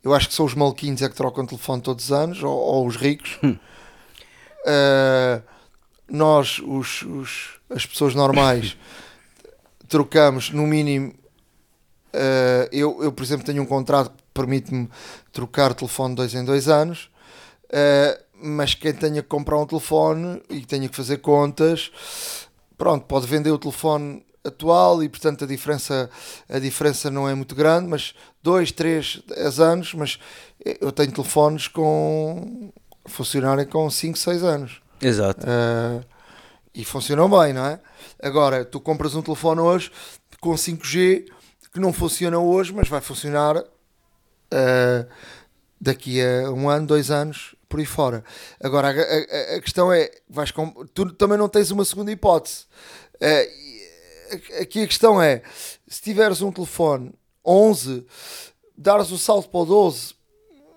eu acho que são os malquinhos é que trocam telefone todos os anos, ou, ou os ricos. Hum. Uh, nós, os, os, as pessoas normais, trocamos no mínimo. Uh, eu, eu, por exemplo, tenho um contrato que permite-me trocar telefone dois em dois anos, uh, mas quem tenha que comprar um telefone e tenha que fazer contas, pronto, pode vender o telefone atual e portanto a diferença, a diferença não é muito grande, mas dois, três, dez anos, mas eu tenho telefones com funcionarem com 5, 6 anos. Exato. Uh, e funcionam bem, não é? Agora, tu compras um telefone hoje com 5G que não funciona hoje, mas vai funcionar uh, daqui a um ano, dois anos, por aí fora. Agora, a, a, a questão é, vais tu também não tens uma segunda hipótese. Uh, aqui a questão é, se tiveres um telefone 11, dares o salto para o 12,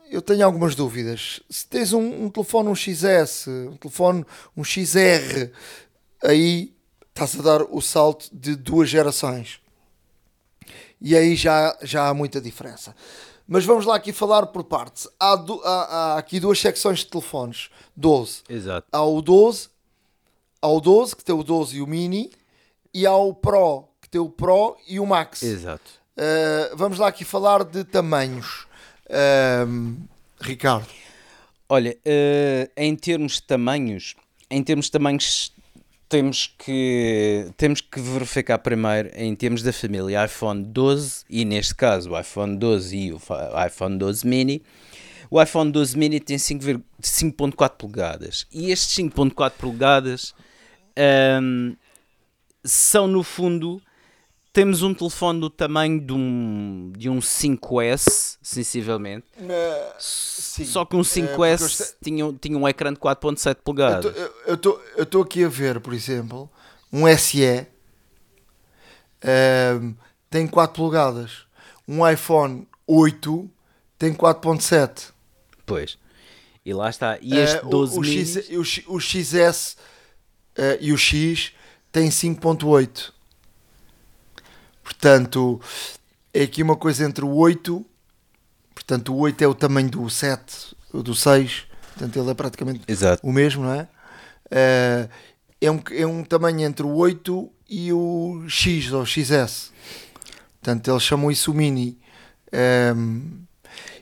eu tenho algumas dúvidas. Se tens um, um telefone, um XS, um telefone, um XR, aí estás a dar o salto de duas gerações. E aí já, já há muita diferença. Mas vamos lá aqui falar por partes. Há, do, há, há aqui duas secções de telefones. 12. Exato. Há o 12, há o 12, que tem o 12 e o Mini, e há o Pro, que tem o Pro e o Max. Exato. Uh, vamos lá aqui falar de tamanhos. Uh, Ricardo. Olha, uh, em termos de tamanhos, em termos de tamanhos temos que, temos que verificar primeiro em termos da família iPhone 12 e neste caso o iPhone 12 e o iPhone 12 mini. O iPhone 12 mini tem 5.4 polegadas e estes 5.4 polegadas um, são no fundo temos um telefone do tamanho de um, de um 5S, sensivelmente. Uh, Só que um 5S uh, tinha, tinha um ecrã de 4.7 polegadas. Eu estou aqui a ver, por exemplo, um SE uh, tem 4 polegadas. Um iPhone 8 tem 4.7. Pois. E lá está. E este 12 o, o, X, o, o XS e o X tem 5.8. Portanto, é aqui uma coisa entre o 8 Portanto, o 8 é o tamanho do 7, do 6. Portanto, ele é praticamente Exato. o mesmo, não é? Eh, é, um, é um tamanho entre o 8 e o X ou XS. Portanto, eles chamam isso o Mini. Ehm,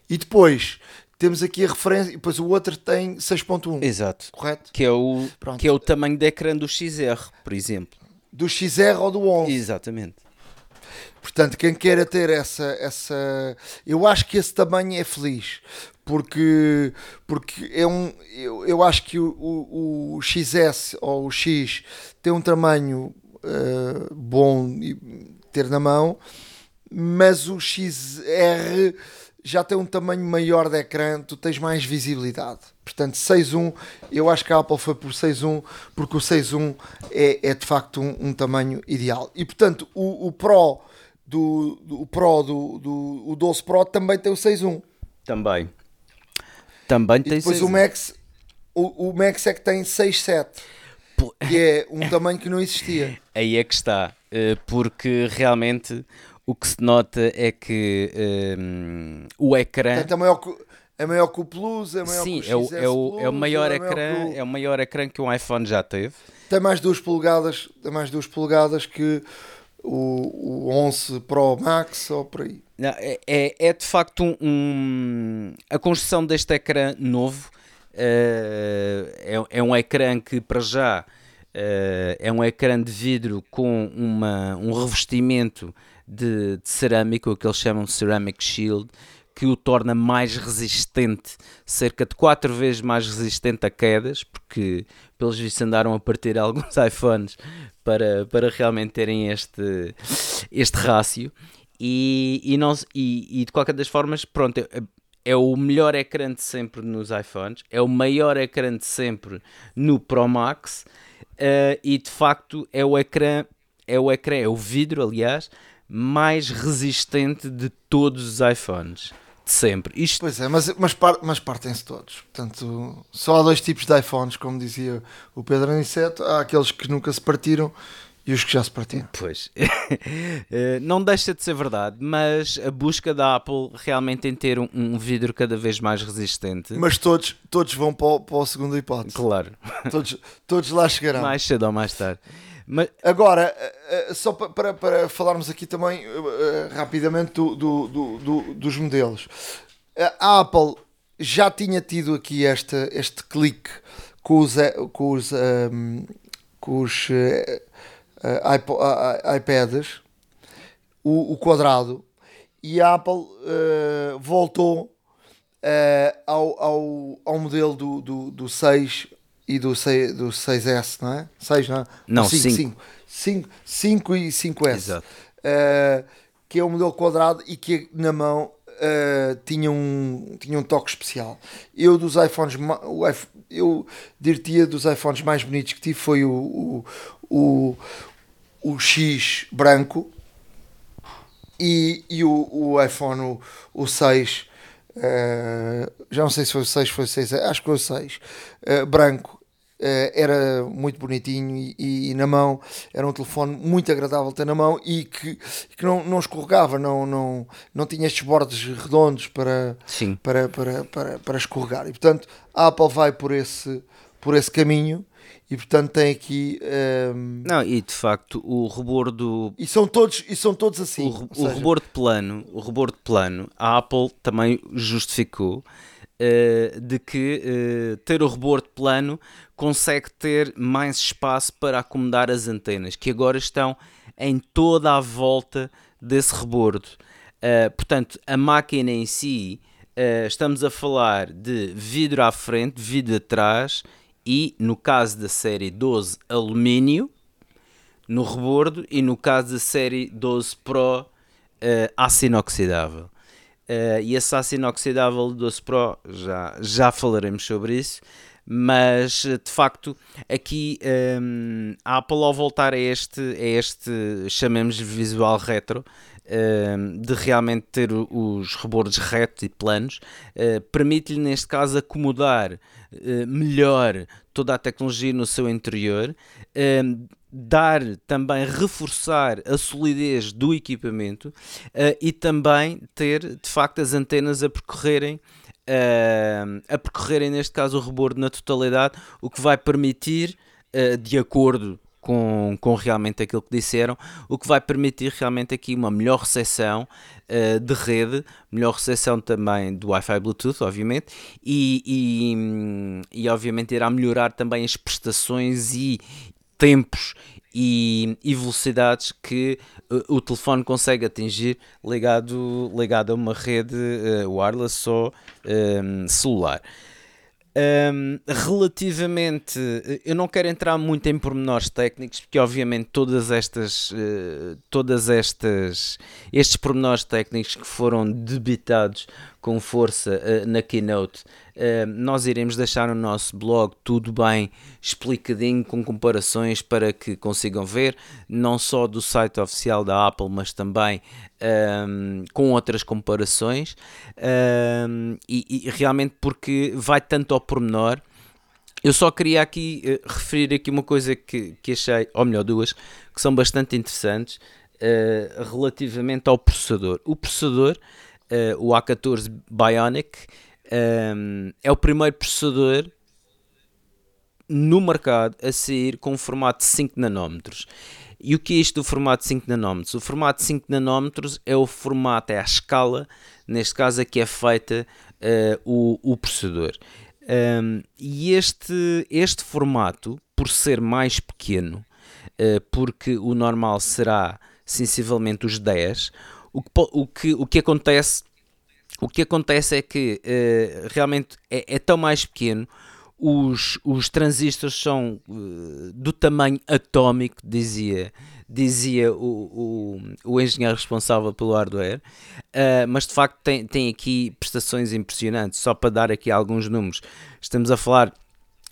e depois temos aqui a referência. E depois o outro tem 6.1, Exato. correto? Que é, o, Pronto. que é o tamanho de ecrã do XR, por exemplo. Do XR ou do 11. Exatamente. Portanto, quem queira ter essa, essa. Eu acho que esse tamanho é feliz. Porque, porque é um, eu, eu acho que o, o, o XS ou o X tem um tamanho eh, bom ter na mão, mas o XR já tem um tamanho maior de ecrã, tu tens mais visibilidade. Portanto, 6.1, eu acho que a Apple foi por 6.1, porque o 6.1 é, é de facto um, um tamanho ideal. E portanto, o, o Pro do, do Pro do, do o 12 Pro também tem o 6.1. Também. Também E tem depois seis- o Max, o, o Max é que tem 6.7, Pô, que é um tamanho que não existia. Aí é que está, eh, porque realmente o que se nota é que eh, o ecrã. Portanto, é maior que, é maior que o Plus, é maior Sim, que é o o, XS é, o, é o Plus, maior é ecrã, o- é o maior ecrã que um iPhone já teve. Tem mais duas polegadas, tem mais duas polegadas que o, o 11 Pro Max ou por aí. Não, é, é, é de facto um, um- a construção deste ecrã novo eh, é, é um ecrã que para já eh, é um ecrã de vidro com uma, um revestimento de, de cerâmica, o que eles chamam de ceramic shield, que o torna mais resistente, cerca de 4 vezes mais resistente a quedas, porque pelos vistos andaram a partir alguns iPhones para, para realmente terem este, este rácio. E, e, não, e, e de qualquer das formas, pronto, é, é o melhor ecrã de sempre nos iPhones, é o maior ecrã de sempre no Pro Max eh, e de facto é o ecrã, é o ecrã, é o vidro, aliás, mais resistente de todos os iPhones de sempre. Isto Pois é, mas, mas, par- mas partem-se todos. Portanto, só há dois tipos de iPhones, como dizia o Pedro Aniceto. Há aqueles que nunca se partiram e os que já se partiram. Pois, Eh, não deixa de ser verdade, mas a busca da Apple realmente em ter um, um vidro cada vez mais resistente. Mas todos, todos vão para, o- para a segunda hipótese. Claro, Todos, todos lá chegarão. mais cedo ou mais tarde. Mas, Agora, eh, eh, só pa- para, para falarmos aqui também eh, rapidamente do- do- do- do- dos modelos. A Apple já tinha tido aqui esta, este clique com os, com os, ehm, com os a- iPads, o, o quadrado, e a Apple eh, voltou ao, ao, ao modelo do, do, do 6 e do, 6, do 6S, não é? 6, não é? Não, Ou 5, cinco. 5, 5 e 5S. Exato. Eh, que é um modelo quadrado e que na mão eh, tinha, um, tinha um toque especial. Eu dos iPhones, o eu diria dos iPhones mais bonitos que tive foi o, o, o, o X branco e, e o, o iPhone, o, o 6, eh, já não sei se foi o 6, foi o 6, acho que foi o 6, eh, branco, era muito bonitinho e, e na mão era um telefone muito agradável ter na mão e que, que não, não escorregava, não, não, não tinha estes bordes redondos para, sim, para, para, para, para escorregar. E portanto a Apple vai por esse, por esse caminho e portanto tem aqui. ehm, não, e de facto o rebordo e são todos, e são todos assim. o seja, rebordo plano, o rebordo plano, a Apple também justificou eh, de que eh, ter o rebordo plano consegue ter mais espaço para acomodar as antenas, que agora estão em toda a volta desse rebordo. Eh, portanto, a máquina em si, estamos a falar de vidro à frente, vidro atrás e, no caso da série 12, alumínio no rebordo e no caso da série 12 Pro aço inoxidável. Eh, e inoxidável do 12 Pro já, já falaremos sobre isso, mas eh, de facto aqui ehm, a Apple ao voltar a este, a este chamemos de visual retro, ehm, de realmente ter os rebordos retos e planos, eh, permite-lhe neste caso acomodar eh, melhor toda a tecnologia no seu interior, ehm, dar também, reforçar a solidez do equipamento uh, e também ter de facto as antenas a percorrerem. Uh, a percorrerem neste caso o rebordo na totalidade, o que vai permitir, uh, de acordo com, com realmente aquilo que disseram, o que vai permitir realmente aqui uma melhor recepção uh, de rede, melhor recepção também do Wi-Fi Bluetooth, obviamente, e, e, e obviamente irá melhorar também as prestações e tempos e, e, velocidades que uh, o telefone consegue atingir ligado, ligado a uma rede uh, wireless ou um, celular. Um, relativamente, eu não quero entrar muito em pormenores técnicos, porque obviamente todas estas, uh, todas estas, estes pormenores técnicos que foram debitados com força uh, na keynote nós iremos deixar no nosso blog tudo bem explicadinho, com comparações para que consigam ver, não só do site oficial da Apple, mas também um, com outras comparações. Um, e, e realmente porque vai tanto ao pormenor. Eu só queria aqui uh, referir aqui uma coisa que, que achei, ou melhor, duas, que são bastante interessantes uh, relativamente ao processador. O processador, uh, o A14 Bionic, um, é o primeiro processador no mercado a sair com um formato de 5 nanómetros. E o que é isto do formato de 5 nanómetros? O formato de 5 nanómetros é o formato, é a escala, neste caso aqui é feita uh, o, o processador. Um, e este, este formato, por ser mais pequeno, uh, porque o normal será sensivelmente os 10, o que, o que, o que acontece o que acontece é que uh, realmente é, é, tão mais pequeno, os, os transistores são uh, do tamanho atómico, dizia, dizia o, o, o engenheiro responsável pelo hardware, uh, mas de facto tem, tem aqui prestações impressionantes. Só para dar aqui alguns números, estamos a falar,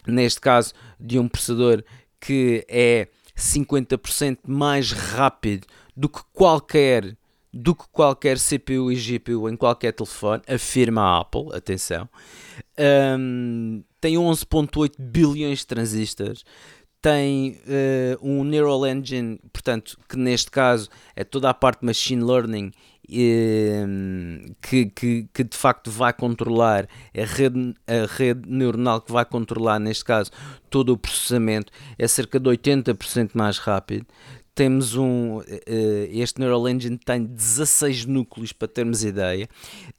neste caso, de um processador que é 50% mais rápido do que qualquer do que qualquer CPU e GPU em qualquer telefone, afirma a Apple, atenção. Um, tem 11.8 bilhões de transistores, tem uh, um Neural Engine, portanto, que neste caso é toda a parte de machine learning que, que, que, de facto vai controlar a rede, a rede neuronal que vai controlar, neste caso, todo o processamento, é cerca de 80% mais rápido temos um. Uh, este Neural Engine tem 16 núcleos, para termos ideia,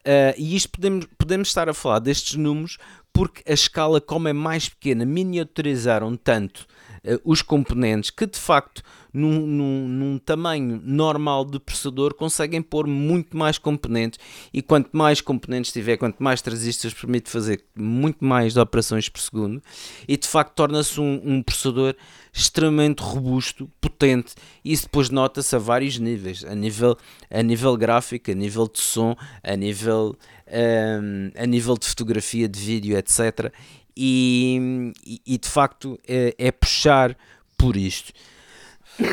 uh, e isto podemos, podemos estar a falar destes números porque a escala, como é mais pequena, miniaturizaram tanto uh, os componentes que de facto num, num, num, tamanho normal de processador conseguem pôr muito mais componentes. E quanto mais componentes tiver, quanto mais transistores permite fazer muito mais operações por segundo. E de facto torna-se um, um, processador extremamente robusto, potente. E isso depois nota-se a vários níveis, a nível, a nível gráfico, a nível de som, a nível, um, a nível de fotografia, de vídeo, etc. E, e, de facto é, é puxar por isto.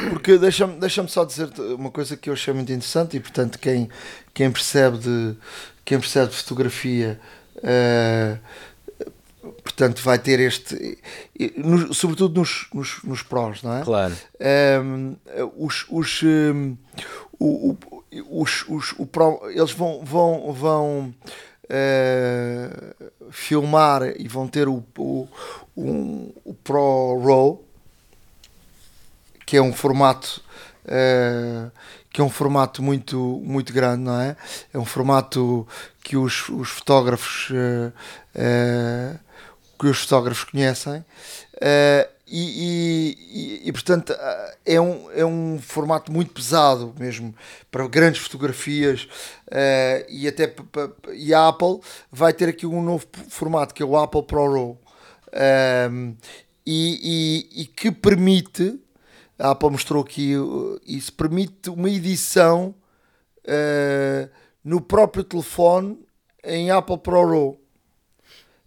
Porque deixa-me deixa só dizer uma coisa que eu achei muito interessante e portanto quem, quem percebe de quem percebe de fotografia uh, portanto vai ter este no, sobretudo nos, nos, nos prós, não é? Claro. Um, eh, os, os, um, o, os, os, o pro, eles vão, vão, vão uh, filmar e vão ter o, o, um, o Pro Raw que é um formato uh, que é um formato muito, muito grande, não é? É um formato que os, os fotógrafos uh, que os fotógrafos conhecem e, e, e, portanto é um, é um formato muito pesado mesmo para grandes fotografias e até e a Apple vai ter aqui um novo formato que é o Apple Pro Raw e, e, que permite a Apple mostrou aqui, isso permite uma edição uh, no próprio telefone em Apple Pro Raw.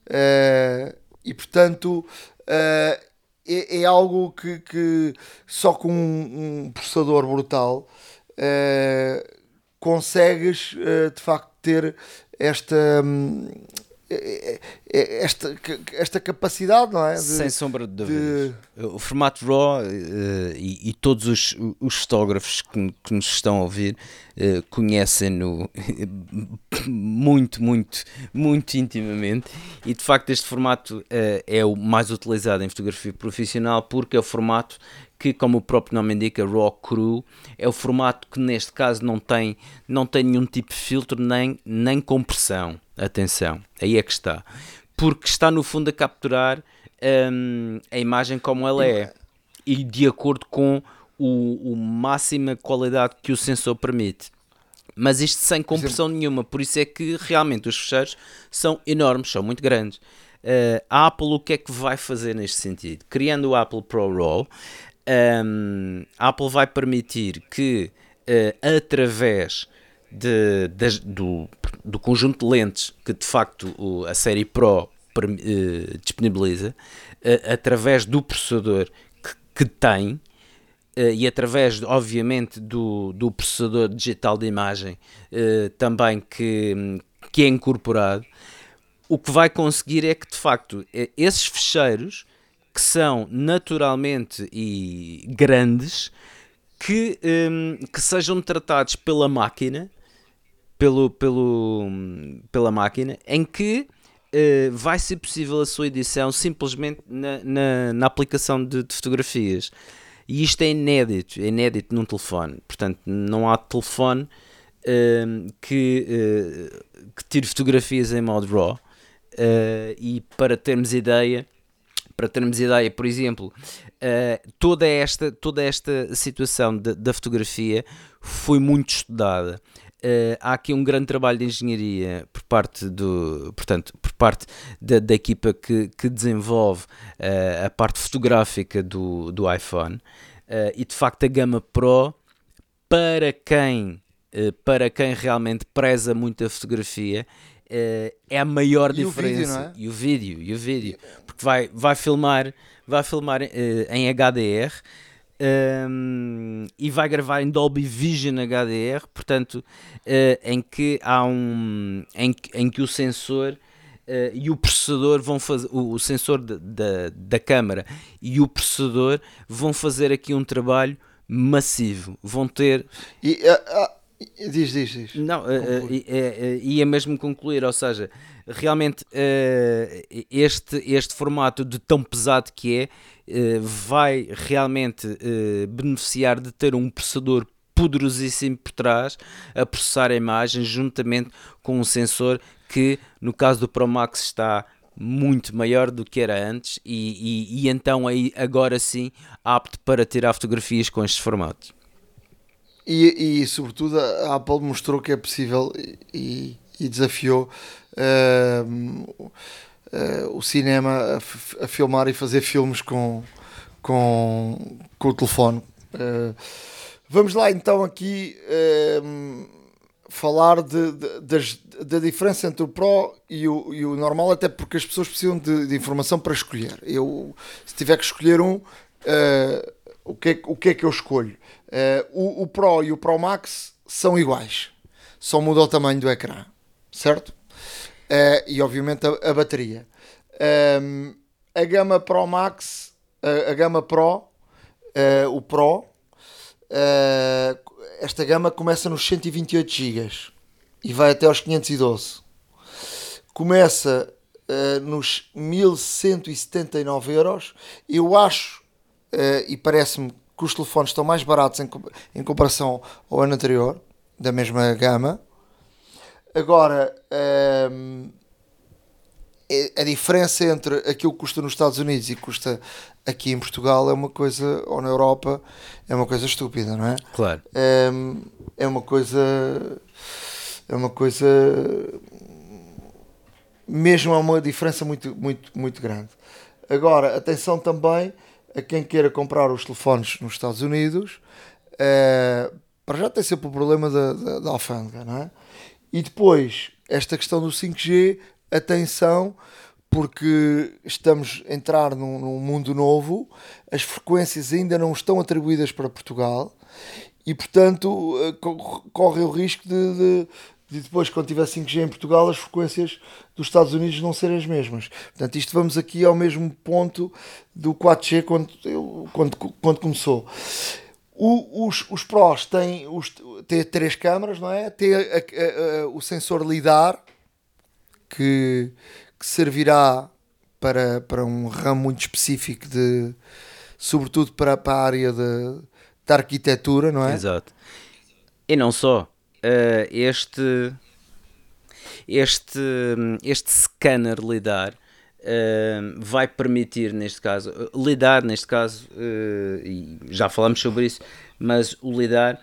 Uh, e portanto uh, é, é, algo que, que, só com um, um processador brutal consegues de facto ter esta, um, é, é, esta, esta capacidade, não é? De, Sem sombra de dúvidas. De... O formato RAW uh, e, e, todos os, os fotógrafos que, que, nos estão a ouvir uh, conhecem-no muito, muito, muito intimamente. E de facto, este formato uh, é o mais utilizado em fotografia profissional porque é o formato que, como o próprio nome indica, raw cru, é o formato que neste caso não tem, não tem nenhum tipo de filtro nem, nem compressão. Atenção, aí é que está. Porque está no fundo a capturar hum, a imagem como ela é e de acordo com o, o máxima qualidade que o sensor permite mas isto sem compressão nenhuma, por isso é que realmente os fecheiros são enormes, são muito grandes. Uh, a Apple o que é que vai fazer neste sentido? Criando o Apple Pro Raw, um, a Apple vai permitir que, uh, através de, de, do, do conjunto de lentes que de facto o, a série Pro uh, disponibiliza, uh, através do processador que, que tem e através, obviamente, do, do processador digital de imagem também que, que é incorporado, o que vai conseguir é que de facto esses fecheiros que são naturalmente e grandes que, um, que sejam tratados pela máquina pelo, pelo, pela máquina em que uh, vai ser possível a sua edição simplesmente na, na, na aplicação de, de, fotografias. E isto é inédito, é inédito num telefone. Portanto não há telefone uh, que, uh, que tire fotografias em modo RAW uh, e para termos ideia para termos ideia, por exemplo, uh, toda, esta, toda esta situação de, da fotografia foi muito estudada. Uh, há aqui um grande trabalho de engenharia por parte do, portanto, por parte da, da equipa que, que desenvolve uh, a parte fotográfica do, do iPhone e de facto a gama Pro para quem para quem realmente preza muito a fotografia uh, é a maior e diferença. O vídeo, é? E o vídeo, e o vídeo. Porque vai, vai filmar, vai filmar uh, em HDR um, ehm, e vai gravar em Dolby Vision HDR, portanto, uh, em que há um. em, em que o sensor. Uh, e o processador vão fazer o, o sensor de, de, da câmara e o processador vão fazer aqui um trabalho massivo vão ter e, uh, Diz, diz, diz. Não, uh, uh, ia mesmo concluir, ou seja, realmente uh, este, este formato de tão pesado que é, vai realmente beneficiar de ter um processador poderosíssimo por trás a processar a imagem juntamente com um sensor que no caso do Pro Max está muito maior do que era antes e, e, e então aí agora sim apto para tirar fotografias com estes formatos. E, e sobretudo a Apple mostrou que é possível e, e desafiou uh, uh, o cinema a, a, filmar e fazer filmes com, com, com o telefone. Uh, vamos lá então aqui ehm, falar de, de, das, da diferença entre o Pro e o, e o normal, até porque as pessoas precisam de, de informação para escolher. Eu, se tiver que escolher um, o, que é, o que é que eu escolho? Uh, o, o, Pro e o Pro Max são iguais, só muda o tamanho do ecrã, certo? Uh, e obviamente a, a bateria. Um, ehm, a gama Pro Max, a, a gama Pro, uh, o Pro, esta gama começa nos 128 GB e vai até aos 512. Começa nos 1179 euros. Eu acho e parece-me que os telefones estão mais baratos em, em comparação ao ano anterior, da mesma gama. Agora, um, é, a diferença entre aquilo que custa nos Estados Unidos e custa aqui em Portugal é uma coisa, ou na Europa, é uma coisa estúpida, não é? Claro. É, é uma coisa. É uma coisa. Mesmo é uma diferença muito, muito, muito grande. Agora, atenção também a quem queira comprar os telefones nos Estados Unidos, uh, para já tem sempre o problema da, da, da alfândega, não é? E depois, esta questão do 5G, atenção, porque estamos a entrar num, num, mundo novo, as frequências ainda não estão atribuídas para Portugal e, portanto, eh, corre o risco de, de, de depois, quando tiver 5G em Portugal, as frequências dos Estados Unidos não serem as mesmas. Portanto, isto vamos aqui ao mesmo ponto do 4G quando, quando, quando começou. O, os, os Pros têm, os, têm três câmaras, não é? Tem a, a, a, o sensor LIDAR, que, que servirá para, para um ramo muito específico de sobretudo para, para a área da arquitetura, não é? Exato. E não só. Uh, este, este, este scanner LIDAR uh, vai permitir, neste caso, LIDAR, neste caso, uh, e já falamos sobre isso, mas o LIDAR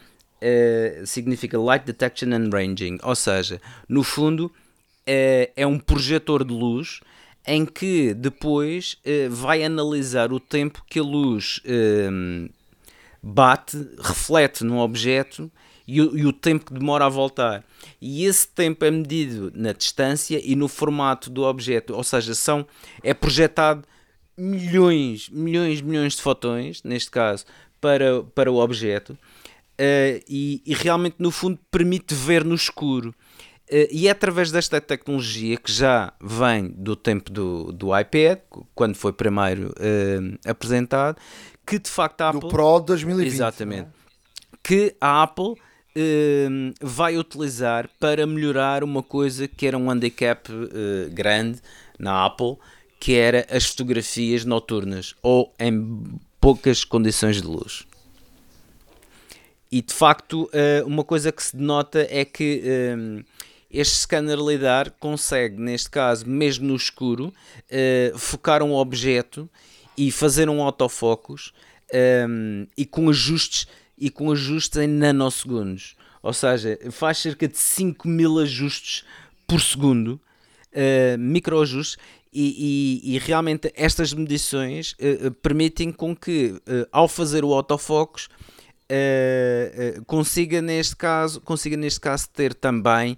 significa Light Detection and Ranging, ou seja, no fundo é um projetor de luz em que depois vai analisar o tempo que a luz bate, reflete num objeto e o, e o, tempo que demora a voltar. E esse tempo é medido na distância e no formato do objeto, ou seja, são, é projetado milhões, milhões, milhões de fotões, neste caso, para, para o objeto, uh, e, e, realmente, no fundo, permite ver no escuro. Uh, e é através desta tecnologia que já vem do tempo do, do iPad, quando foi primeiro uh, apresentado, que de facto a Apple. Do Pro 2020. Exatamente. É? Que a Apple uh, vai utilizar para melhorar uma coisa que era um handicap uh, grande na Apple, que era as fotografias noturnas ou em poucas condições de luz. E de facto, uh, uma coisa que se denota é que este scanner LiDAR consegue, neste caso, mesmo no escuro, focar um objeto e fazer um autofocus um, e com ajustes e com ajustes em nanosegundos. Ou seja, faz cerca de 5 mil ajustes por segundo, uh, microajustes, e, e, e, realmente estas medições uh, permitem com que, uh, ao fazer o autofocus, consiga neste caso consiga neste caso ter também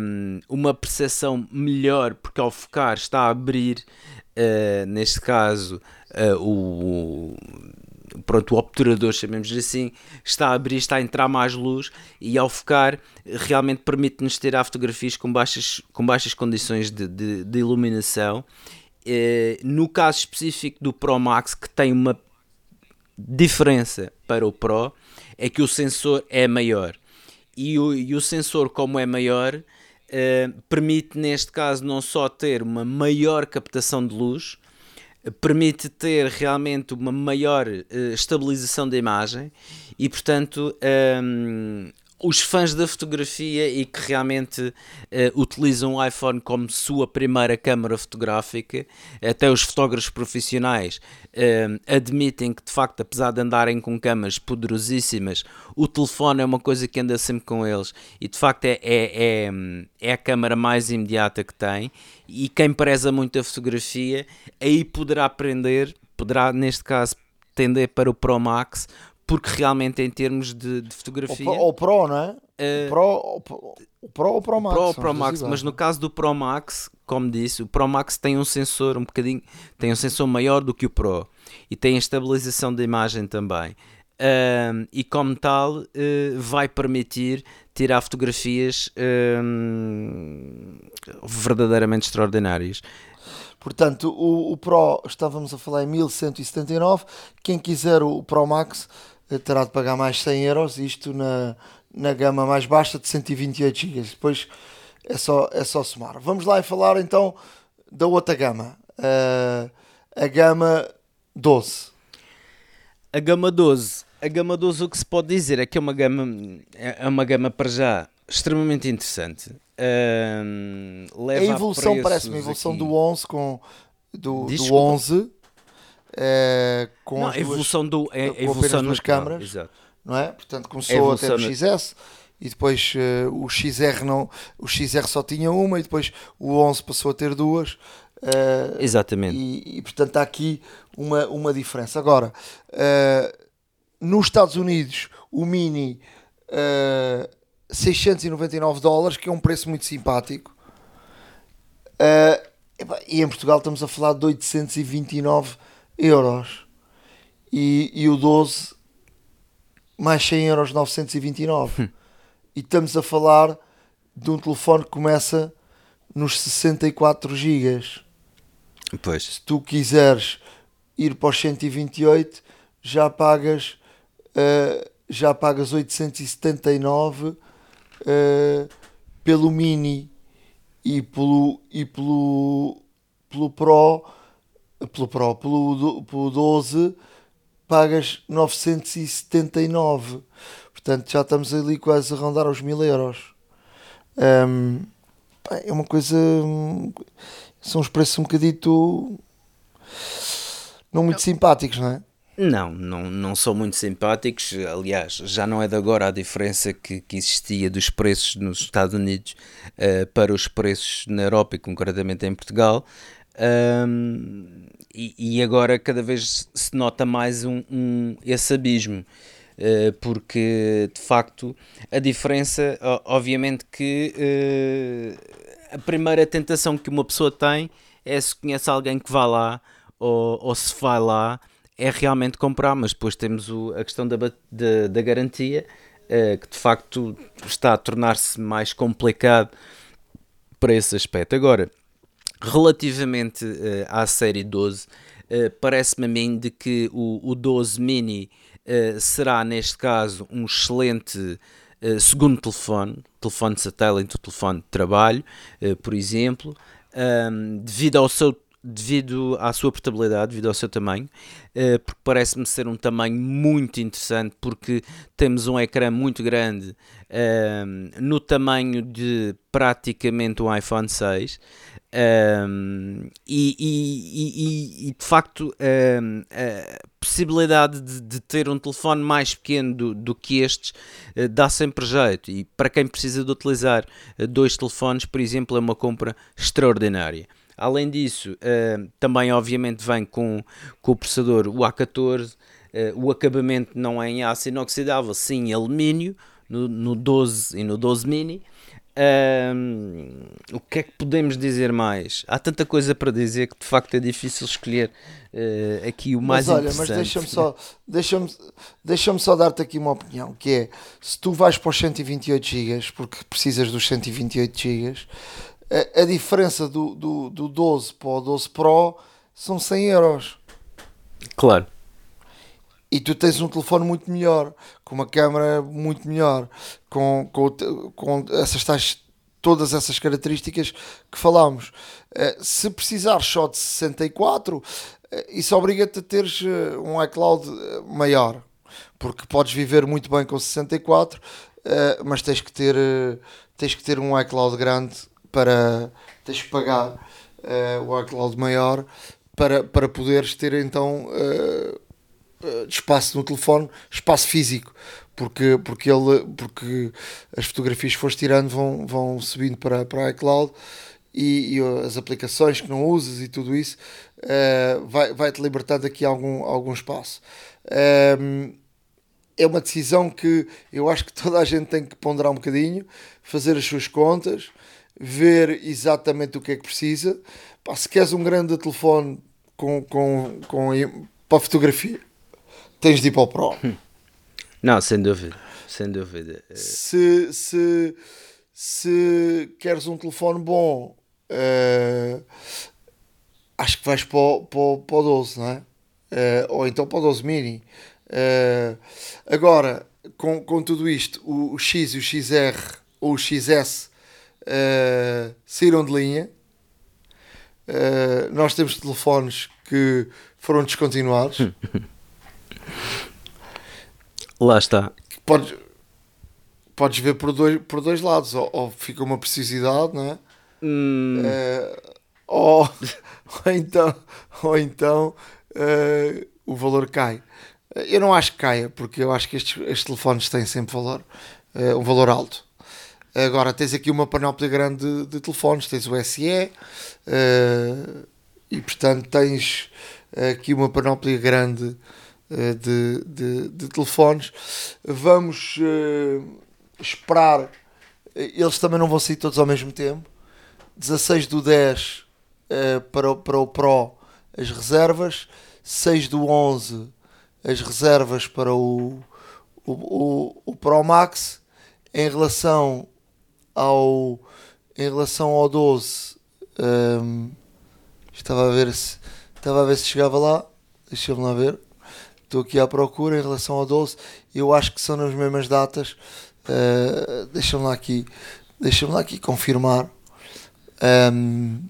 um, uma percepção melhor porque ao focar está a abrir neste caso o, pronto, o obturador, chamemos assim, está a abrir, está a entrar mais luz e ao focar realmente permite-nos tirar fotografias com baixas, com baixas condições de, de, de iluminação. Eh, no caso específico do Pro Max, que tem uma diferença para o Pro, é que o sensor é maior. E o, e o sensor, como é maior, eh, permite neste caso não só ter uma maior captação de luz, permite ter realmente uma maior uh, estabilização da imagem e, portanto, um, ehm, os fãs da fotografia e que realmente uh, utilizam o iPhone como sua primeira câmara fotográfica, até os fotógrafos profissionais uh, admitem que de facto, apesar de andarem com câmaras poderosíssimas, o telefone é uma coisa que anda sempre com eles e de facto é, é, é, é a câmara mais imediata que tem. E quem preza muito a fotografia aí poderá aprender, poderá neste caso tender para o Pro Max porque realmente em termos de, de fotografia. Ou Pro, não é? Uh, Pro, o Pro ou Pro Max? Pro, Pro Max, mas no caso do Pro Max, como disse, o Pro Max tem um sensor um bocadinho, tem um sensor maior do que o Pro e tem a estabilização da imagem também. Uh, e como tal, uh, vai permitir tirar fotografias verdadeiramente extraordinárias. Portanto, o, o, Pro, estávamos a falar em 1179. Quem quiser o Pro Max eh, terá de pagar mais 100 euros, isto na, na gama mais baixa de 128 GB. Depois é só, é só somar. Vamos lá e falar então da outra gama, uh, a gama 12. A gama 12. A gama 12 o que se pode dizer é que é uma gama, é uma gama para já extremamente interessante. Uh, a evolução parece-me a evolução aqui. do 11 com do, do 11 é, com não, a evolução do é, a evolução das câmaras, exato. não é? Portanto começou a, ter o XS e depois uh, o XR não, o XR só tinha uma e depois o 11 passou a ter duas. Uh, Exatamente. E, e, portanto há aqui uma, uma diferença. Agora, uh, nos Estados Unidos, o Mini 699 dólares, que é um preço muito simpático. e em Portugal estamos a falar de 829 euros. E, e o 12 mais 100 euros 929. Hum. E estamos a falar de um telefone que começa nos 64 GB. Pois. Se tu quiseres ir para os 128, já pagas, uh, já pagas 879 uh, pelo Mini e pelo, e pelo, pelo Pro, pelo Pro, pelo, pelo 12 pagas 979. Portanto, já estamos ali quase a rondar aos 1000 euros. Um, é uma coisa. São os preços um bocadito. não muito simpáticos, não é? Não, não, não são muito simpáticos. Aliás, já não é de agora a diferença que, que existia dos preços nos Estados Unidos uh, para os preços na Europa e concretamente em Portugal. Um, e, e, agora cada vez se nota mais um, um esse abismo. Uh, porque de facto a diferença, obviamente que uh, a primeira tentação que uma pessoa tem é se conhece alguém que vá lá ou, ou se vai lá é realmente comprar, mas depois temos o, a questão da, da, da garantia, uh, que de facto está a tornar-se mais complicado para esse aspecto. Agora, relativamente uh, à série 12, uh, eh, parece-me a mim de que o, o 12 Mini será, neste caso, um excelente segundo telefone, telefone de satélite, telefone de trabalho, por exemplo, um, devido ao seu devido à sua portabilidade, devido ao seu tamanho, porque parece-me ser um tamanho muito interessante, porque temos um ecrã muito grande no tamanho de praticamente um iPhone 6. Um, e, e, e, e, de facto um, a possibilidade de, de, ter um telefone mais pequeno do, do que estes uh, dá sempre jeito e para quem precisa de utilizar uh, dois telefones, por exemplo, é uma compra extraordinária. Além disso, também obviamente vem com, com o processador o A14, uh, o acabamento não é em aço inoxidável, sim em alumínio, no, no 12 e no 12 mini. Um, o que é que podemos dizer mais? Há tanta coisa para dizer que de facto é difícil escolher uh, aqui o mais mas olha, interessante. Mas deixa-me só, deixa deixa só dar-te aqui uma opinião, que é, se tu vais para os 128 GB, porque precisas dos 128 GB, a, a diferença do, do, do 12 para o 12 Pro são 100 euros. Claro. E tu tens um telefone muito melhor, com uma câmera muito melhor, com, com, com essas tais, todas essas características que falámos. Eh, se precisares só de 64, eh, isso obriga-te a teres eh, um iCloud maior, porque podes viver muito bem com 64, mas tens que ter, tens que ter um iCloud grande para tens que pagar o iCloud maior para, para poderes ter então uh, espaço no telefone, espaço físico, porque, porque, ele, porque as fotografias que fores tirando vão, vão subindo para, para iCloud e, e as aplicações que não usas e tudo isso uh, vai, vai-te libertando aqui algum, algum espaço. Um, é uma decisão que eu acho que toda a gente tem que ponderar um bocadinho, fazer as suas contas ver exatamente o que é que precisa. Se queres um grande telefone com, com, com, para fotografia, tens de ir para o Pro. Não, sem dúvida. Sem dúvida. Se, se, se queres um telefone bom, uh, acho que vais para o, para, o, para o 12, não é? Uh, ou então para o 12 mini. Uh, agora, com, com tudo isto, o, o X e o XR ou o XS uh, saíram de linha. Nós temos telefones que foram descontinuados. Lá está. Podes, podes ver por dois, por dois lados. Ou, ou fica uma precisidade, não é? Hum. Uh, ou, ou então, ou então uh, o valor cai. Eu não acho que caia, porque eu acho que estes, estes telefones têm sempre valor, uh, um valor alto. Agora tens aqui uma panóplia grande de, de telefones, tens o SE uh, e portanto tens aqui uma panóplia grande de, de, de, telefones. Vamos uh, esperar, eles também não vão sair todos ao mesmo tempo. 16 do 10 para, o, para o Pro as reservas, 6 do 11 as reservas para o, o, o, o Pro Max. Em relação ao em relação ao 12 um, estava a ver se estava a ver se chegava lá deixa-me lá ver estou aqui à procura em relação ao 12 eu acho que são nas mesmas datas uh, deixa-me lá aqui deixa-me lá aqui confirmar um,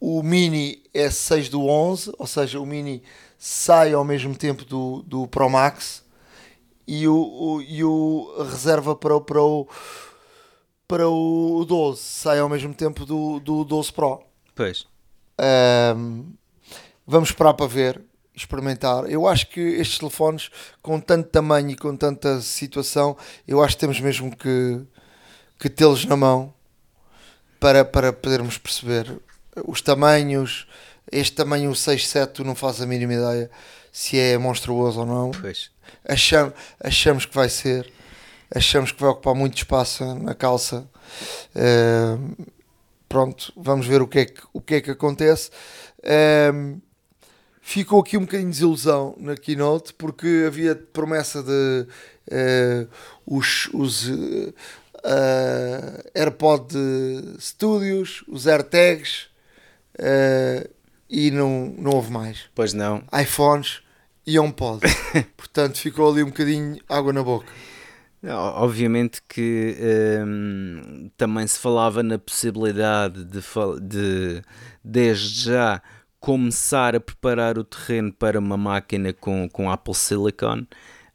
o Mini é 6 do 11 ou seja, o Mini sai ao mesmo tempo do, do Pro Max e o, o, e o reserva para o, para o para o 12 sai ao mesmo tempo do, do 12 Pro. Pois. Um, vamos esperar para ver, experimentar. Eu acho que estes telefones, com tanto tamanho e com tanta situação, eu acho que temos mesmo que, que tê-los na mão para, para podermos perceber os tamanhos. Este tamanho 6.7 tu não fazes a mínima ideia se é monstruoso ou não. Pois. Acham, achamos que vai ser achamos que vai ocupar muito espaço na calça. Uh, pronto, vamos ver o que é que, o que, é que acontece. Uh, ficou aqui um bocadinho de desilusão na keynote porque havia promessa de uh, os, os AirPod Studios, os AirTags e não, não houve mais. Pois não. iPhones e HomePod. Portanto, ficou ali um bocadinho água na boca. Obviamente que hum, também se falava na possibilidade de, de, desde já, começar a preparar o terreno para uma máquina com, com Apple Silicon,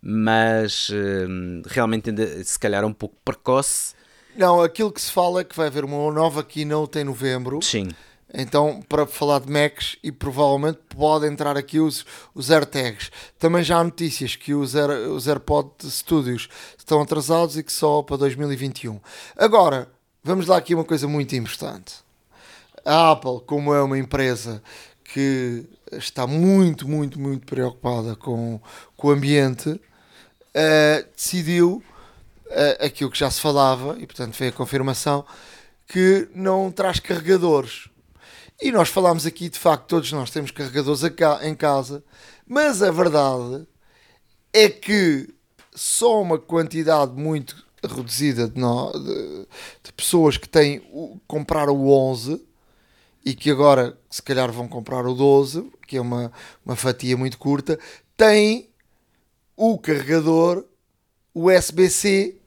mas hum, realmente ainda se calhar um pouco precoce. Não, aquilo que se fala é que vai haver uma nova keynote em novembro. Sim então, para falar de Macs, e provavelmente pode entrar aqui os, os AirTags. Também já há notícias que os, Air, os AirPod Studios estão atrasados e que só para 2021. Agora, vamos lá aqui uma coisa muito importante. A Apple, como é uma empresa que está muito, muito, muito preocupada com, com o ambiente, uh, decidiu uh, aquilo que já se falava, e portanto foi a confirmação, que não traz carregadores. E nós falámos aqui, de facto, todos nós temos carregadores em casa, mas a verdade é que só uma quantidade muito reduzida de, de, de pessoas que têm comprar o 11 e que agora se calhar vão comprar o 12, que é uma, uma fatia muito curta, têm o carregador USB-C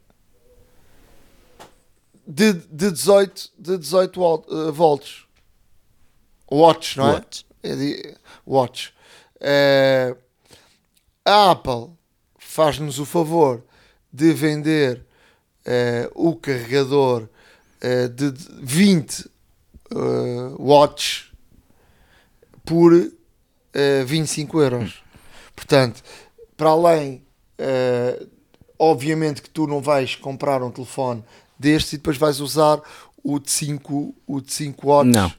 de, de 18, de 18 eh, volts. Watch, não é? Watch. É de, watch. É, a Apple faz-nos o favor de vender é, o carregador é, de 20 uh, watts por uh, 25 euros. Portanto, para além, uh, obviamente que tu não vais comprar um telefone deste e depois vais usar o de 5 o de 5 watts. Não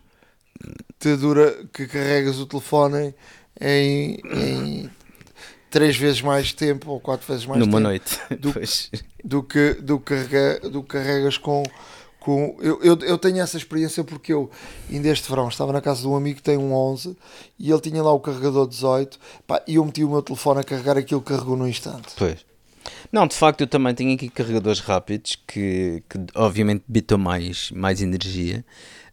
te dura, que carregas o telefone em, em três vezes mais tempo ou quatro vezes mais Numa tempo noite do, do, que, do, carrega, do que carregas com. Com eu, eu, eu tenho essa experiência porque eu, ainda este verão, estava na casa de um amigo que tem um 11 e ele tinha lá o carregador 18 pá, e eu meti o meu telefone a carregar aquilo carregou no instante. Pois. Não, de facto, eu também tenho aqui carregadores rápidos que, que obviamente bitam mais, mais energia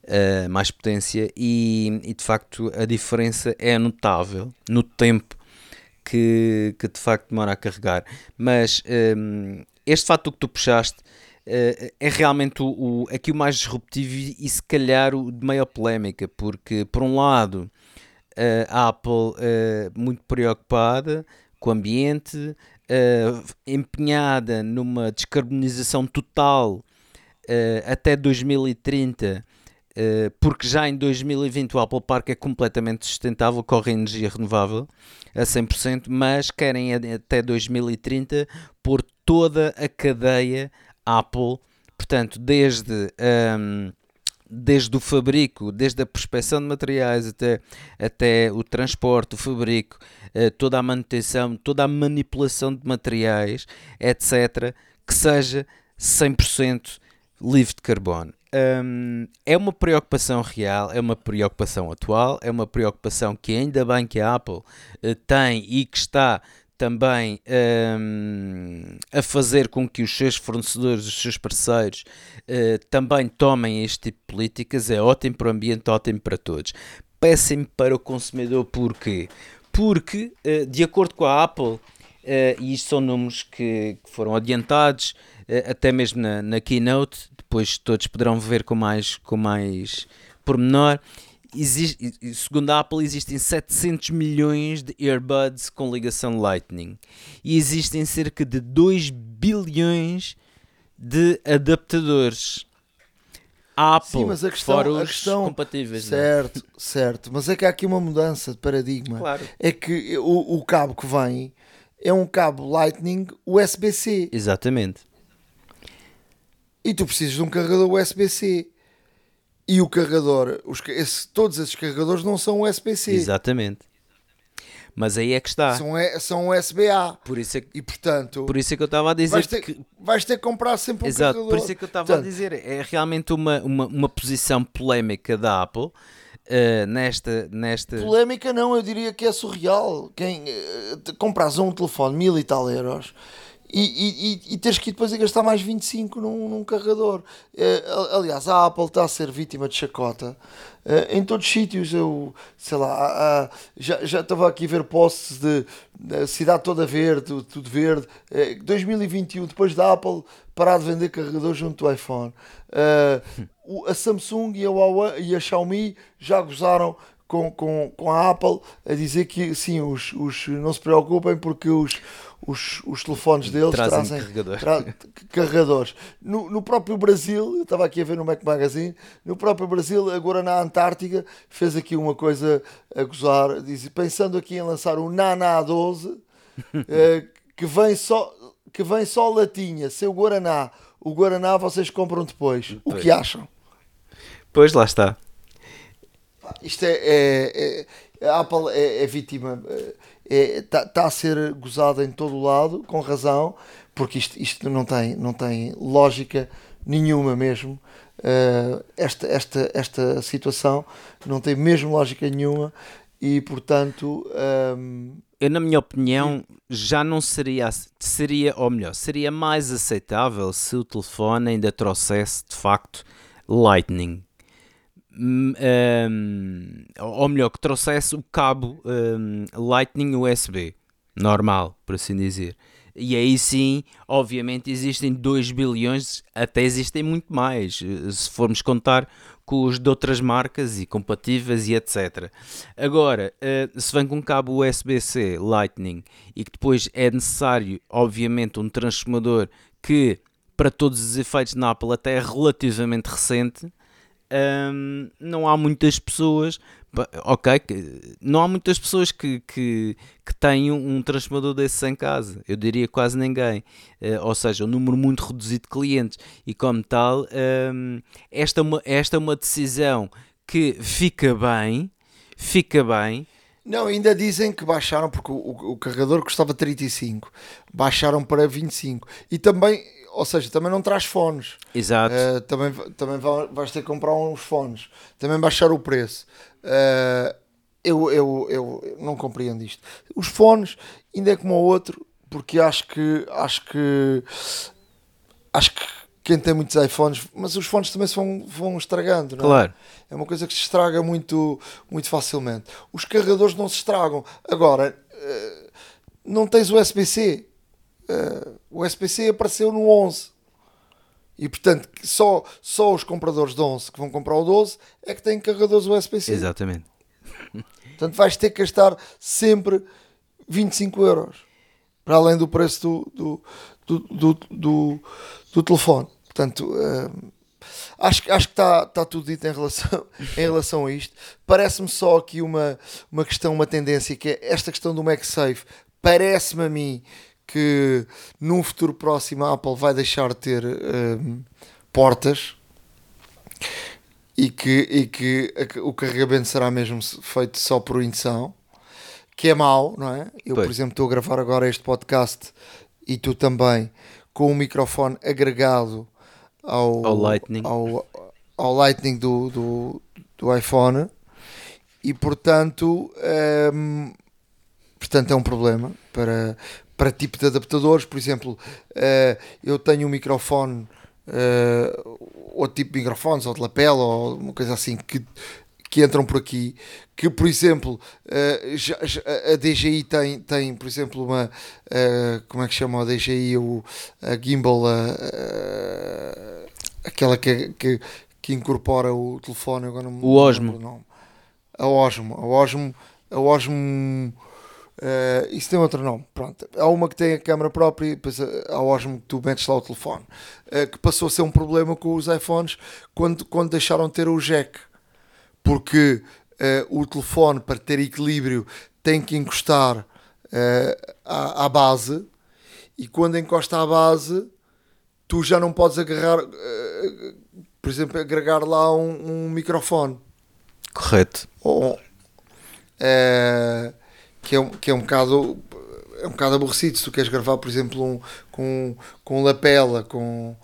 uh, mais potência e, e, de facto a diferença é notável no tempo que, que de facto demora a carregar. Mas um, ehm, este fato que tu puxaste uh, é realmente o, o, aqui o mais disruptivo e, se calhar o de maior polémica, porque por um lado uh, a Apple muito preocupada com o ambiente, empenhada numa descarbonização total até 2030 eh, porque já em 2020 o Apple Park é completamente sustentável, corre energia renovável a 100%, mas querem até 2030 pôr toda a cadeia Apple, portanto, desde. Um, desde o fabrico, desde a prospecção de materiais até, até o transporte, o fabrico, eh, toda a manutenção, toda a manipulação de materiais, etc., que seja 100% livre de carbono um, é uma preocupação real, é uma preocupação atual, é uma preocupação que ainda bem que a Apple uh, tem e que está também um, a fazer com que os seus fornecedores, os seus parceiros, uh, também tomem este tipo de políticas é ótimo para o ambiente, ótimo para todos. Péssimo para o consumidor, porquê? Porque, uh, de acordo com a Apple, Uh, e isto são números que, que foram adiantados uh, até mesmo na, na, keynote, depois todos poderão ver com mais, com mais pormenor. Existe, segundo a Apple, existem 700 milhões de earbuds com ligação Lightning e existem cerca de 2 bilhões de adaptadores. Apple, Sim, mas a questão, fora os a questão, compatíveis. certo, não? certo, mas é que há aqui uma mudança de paradigma. Claro. É que o, o cabo que vem é um cabo Lightning USB-C. Exatamente. E tu precisas de um carregador USB-C. E o carregador, os, esse, todos esses carregadores não são USB-C. Exatamente. Mas aí é que está. São, são USB-A. Por isso é que, e portanto. Por isso é que eu estava a dizer vais ter, que. Vais ter que comprar sempre um Exato, carregador. por isso é que eu estava a dizer. É realmente uma, uma, uma posição polémica da Apple. Uh, nesta, nesta. Polémica não, eu diria que é surreal. Quem uh, compras um telefone mil e tal euros e, e, e, teres que ir depois a gastar mais 25 num, num carregador. Uh, aliás, a Apple está a ser vítima de chacota uh, em todos os sítios. Eu sei lá, já, já estava aqui a ver posts de, de cidade toda verde, tudo verde. 2021, depois da Apple parar de vender carregadores junto do iPhone. a Samsung e a, Huawei, e a Xiaomi já gozaram com, com, com a Apple a dizer que sim, os, os, não se preocupem porque os, os, os telefones deles trazem, trazem carregador. tra carregadores. No, no próprio Brasil, eu estava aqui a ver no Mac Magazine, no próprio Brasil, agora na Antártica, fez aqui uma coisa a gozar, diz, pensando aqui em lançar o Nana 12, eh, que vem só que vem só latinha, seu Guaraná. O Guaraná vocês compram depois. O que acham? Pois lá está. Isto é, é, é a Apple é, é vítima, está é, tá, tá a ser gozada em todo o lado, com razão, porque isto, isto não, tem, não tem lógica nenhuma mesmo. Uh, esta, esta, esta situação não tem mesmo lógica nenhuma e portanto um, eu na minha opinião já não seria seria ou melhor seria mais aceitável se o telefone ainda trouxesse de facto Lightning um, ou melhor, que trouxesse o cabo um, Lightning USB, normal, por assim dizer. E aí sim, obviamente, existem 2 bilhões, até existem muito mais, se formos contar com os de outras marcas e compatíveis e etc. Agora, uh, se vem com cabo USB-C Lightning e que depois é necessário, obviamente, um transformador que, para todos os efeitos na Apple, até é relativamente recente, um, não há muitas pessoas, ok, não há muitas pessoas que, que, que têm um, transformador desses em casa, eu diria quase ninguém, uh, ou seja, um número muito reduzido de clientes, e como tal, um, esta, é uma, esta é uma decisão que fica bem, fica bem, não, ainda dizem que baixaram, porque o, o, carregador custava 35, baixaram para 25. E também ou seja, também não traz fones. Exato. Uh, também também vais ter que comprar uns fones. Também baixar o preço. Uh, eu, eu, eu não compreendo isto. Os fones, ainda é como o outro, porque acho que acho que acho que quem tem muitos iPhones, mas os fones também se vão, vão estragando, não é? Claro. É uma coisa que se estraga muito, muito facilmente. Os carregadores não se estragam. Agora, uh, não tens USB-C uh, o SPC apareceu no 11. E portanto, só, só os compradores de 11 que vão comprar o 12 é que têm carregadores USB-C. Exatamente. Portanto, vais ter que gastar sempre 25 euros para além do preço do, do, do, do, do telefone. Portanto, uh, acho, acho que está, está tudo dito em relação, em relação a isto. Parece-me só aqui uma, uma questão, uma tendência, que é esta questão do MagSafe. Parece-me a mim que num futuro próximo a Apple vai deixar de ter um, portas e que, e que o carregamento será mesmo feito só por indução, que é mau, não é? Eu, pois. por exemplo, estou a gravar agora este podcast e tu também com um microfone agregado ao, ao Lightning, ao, ao lightning do, do, do iPhone e portanto. Um, portanto é um problema para, para tipo de adaptadores. Por exemplo, uh, eu tenho um microfone, uh, outro tipo de microfones, ou de lapela, ou uma coisa assim, que, que entram por aqui. Que, por exemplo, uh, já, já, a DJI tem, tem, por exemplo, uma. como é que chama a DJI? O, a gimbal, aquela que, que, que, incorpora o telefone. Agora não, o Osmo. Não, a Osmo. A Osmo. A Osmo Uh, isso tem outro nome. Pronto. Há uma que tem a câmera própria e depois há Osmo que tu metes lá o telefone. Uh, que passou a ser um problema com os iPhones quando, quando deixaram de ter o jack. Porque uh, o telefone, para ter equilíbrio, tem que encostar à, à, base. E quando encosta à base, tu já não podes agarrar, por exemplo, agregar lá um, um microfone. Correto. Ou, que é, que é um bocado é um bocado aborrecido se tu queres gravar por exemplo um, com, com lapela com,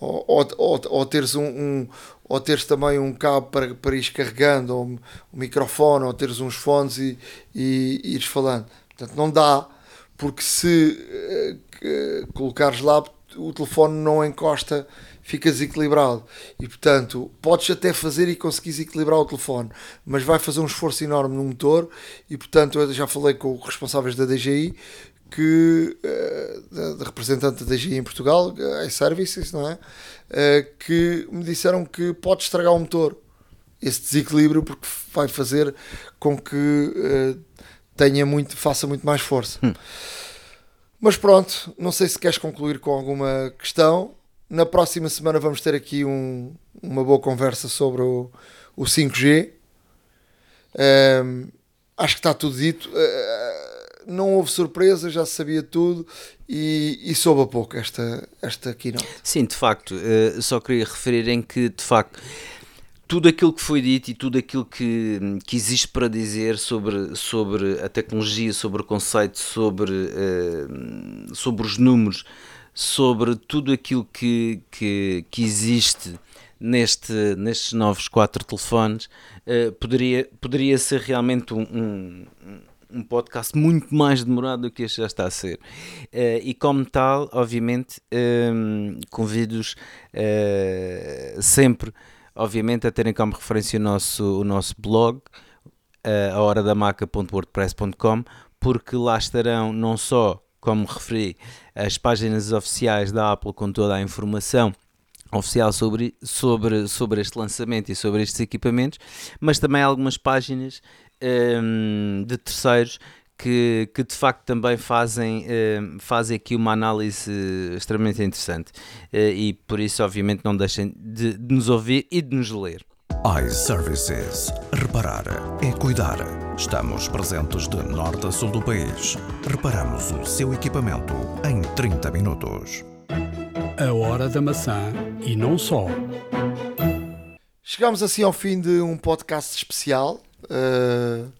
ou, ou, ou teres um, um, ou teres também um cabo para, para ires carregando ou um microfone ou teres uns fones e, e, e ires falando. Portanto não dá porque se uh, colocares lá o telefone não encosta ficas equilibrado. E portanto podes até fazer e conseguires equilibrar o telefone mas vai fazer um esforço enorme no motor. E portanto eu já falei com os responsáveis da DJI que uh, da, da, representante da DJI em Portugal a Services não é? Uh, que me disseram que pode estragar o motor esse desequilíbrio porque vai fazer com que uh, tenha muito faça muito mais força. Hum. mas pronto não sei se queres concluir com alguma questão na próxima semana vamos ter aqui um, uma boa conversa sobre o, o 5G. Um, acho que está tudo dito. Uh, não houve surpresa, já sabia tudo e, e soube a pouco esta, esta keynote. Sim, de facto. Uh, só queria referir em que, de facto, tudo aquilo que foi dito e tudo aquilo que, que existe para dizer sobre, sobre a tecnologia, sobre o conceito, sobre, uh, sobre os números sobre tudo aquilo que, que, que existe neste, nestes novos quatro telefones, uh, poderia, poderia ser realmente um, um, um, podcast muito mais demorado do que este já está a ser. Uh, e como tal, obviamente, um, convido-os uh, sempre, obviamente, a terem como referência o nosso, o nosso blog, uh, porque lá estarão não só como referi, as páginas oficiais da Apple com toda a informação oficial sobre, sobre, sobre este lançamento e sobre estes equipamentos, mas também algumas páginas um, de terceiros que, que, de facto também fazem, um, fazem aqui uma análise extremamente interessante. Uh, e por isso obviamente não deixem de, de nos ouvir e de nos ler iServices. Reparar é cuidar. Estamos presentes de norte a sul do país. Reparamos o seu equipamento em 30 minutos. A hora da maçã e não só. Chegamos assim ao fim de um podcast especial. Uh,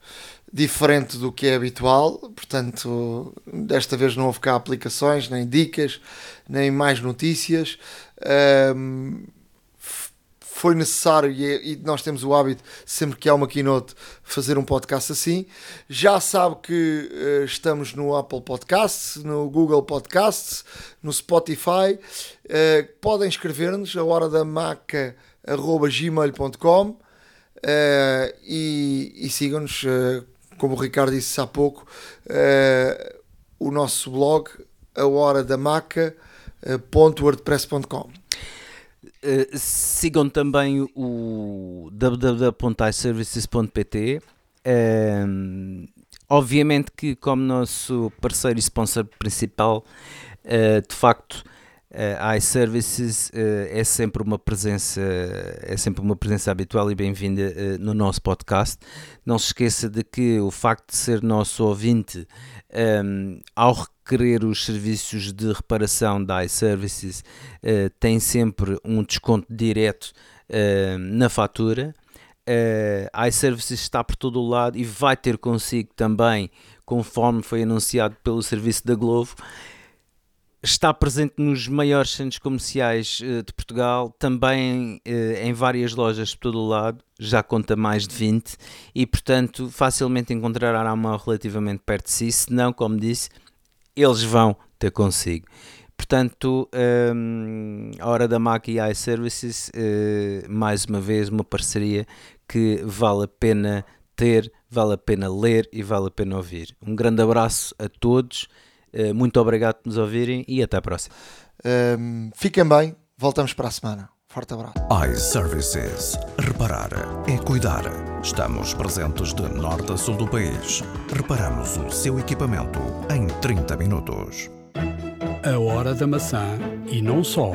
diferente do que é habitual, portanto, desta vez não houve cá aplicações, nem dicas, nem mais notícias. Uh, foi necessário e, é, e, nós temos o hábito, sempre que há uma keynote, fazer um podcast assim. Já sabe que uh, estamos no Apple Podcasts, no Google Podcasts, no Spotify. Uh, podem escrever-nos a hora da maca.gmail.com uh, e, e sigam-nos, como o Ricardo disse há pouco, o nosso blog, a hora da maca.wordpress.com. Uh, sigam também o www.iservices.pt. Uh, obviamente que como nosso parceiro e sponsor principal, uh, de facto, a iServices é sempre uma presença é sempre uma presença habitual e bem-vinda no nosso podcast. Não se esqueça de que o facto de ser nosso ouvinte um, ao requerer os serviços de reparação da iServices, uh, tem sempre um desconto direto uh, na fatura. Uh, iServices está por todo o lado e vai ter consigo também, conforme foi anunciado pelo serviço da Glovo, está presente nos maiores centros comerciais uh, de Portugal, também uh, em várias lojas de todo o lado, já conta mais de 20 e, portanto, facilmente encontrará a mão relativamente perto de si, se não, como disse, eles vão ter consigo. Portanto, um, a Hora da Mac e iServices, uh, mais uma vez, uma parceria que vale a pena ter, vale a pena ler e vale a pena ouvir. Um grande abraço a todos eh, muito obrigado por nos ouvirem e até a próxima. Um, fiquem bem, voltamos para a semana. Forte abraço. iServices. Reparar é cuidar. Estamos presentes de norte a sul do país. Reparamos o seu equipamento em 30 minutos. A hora da maçã e não só.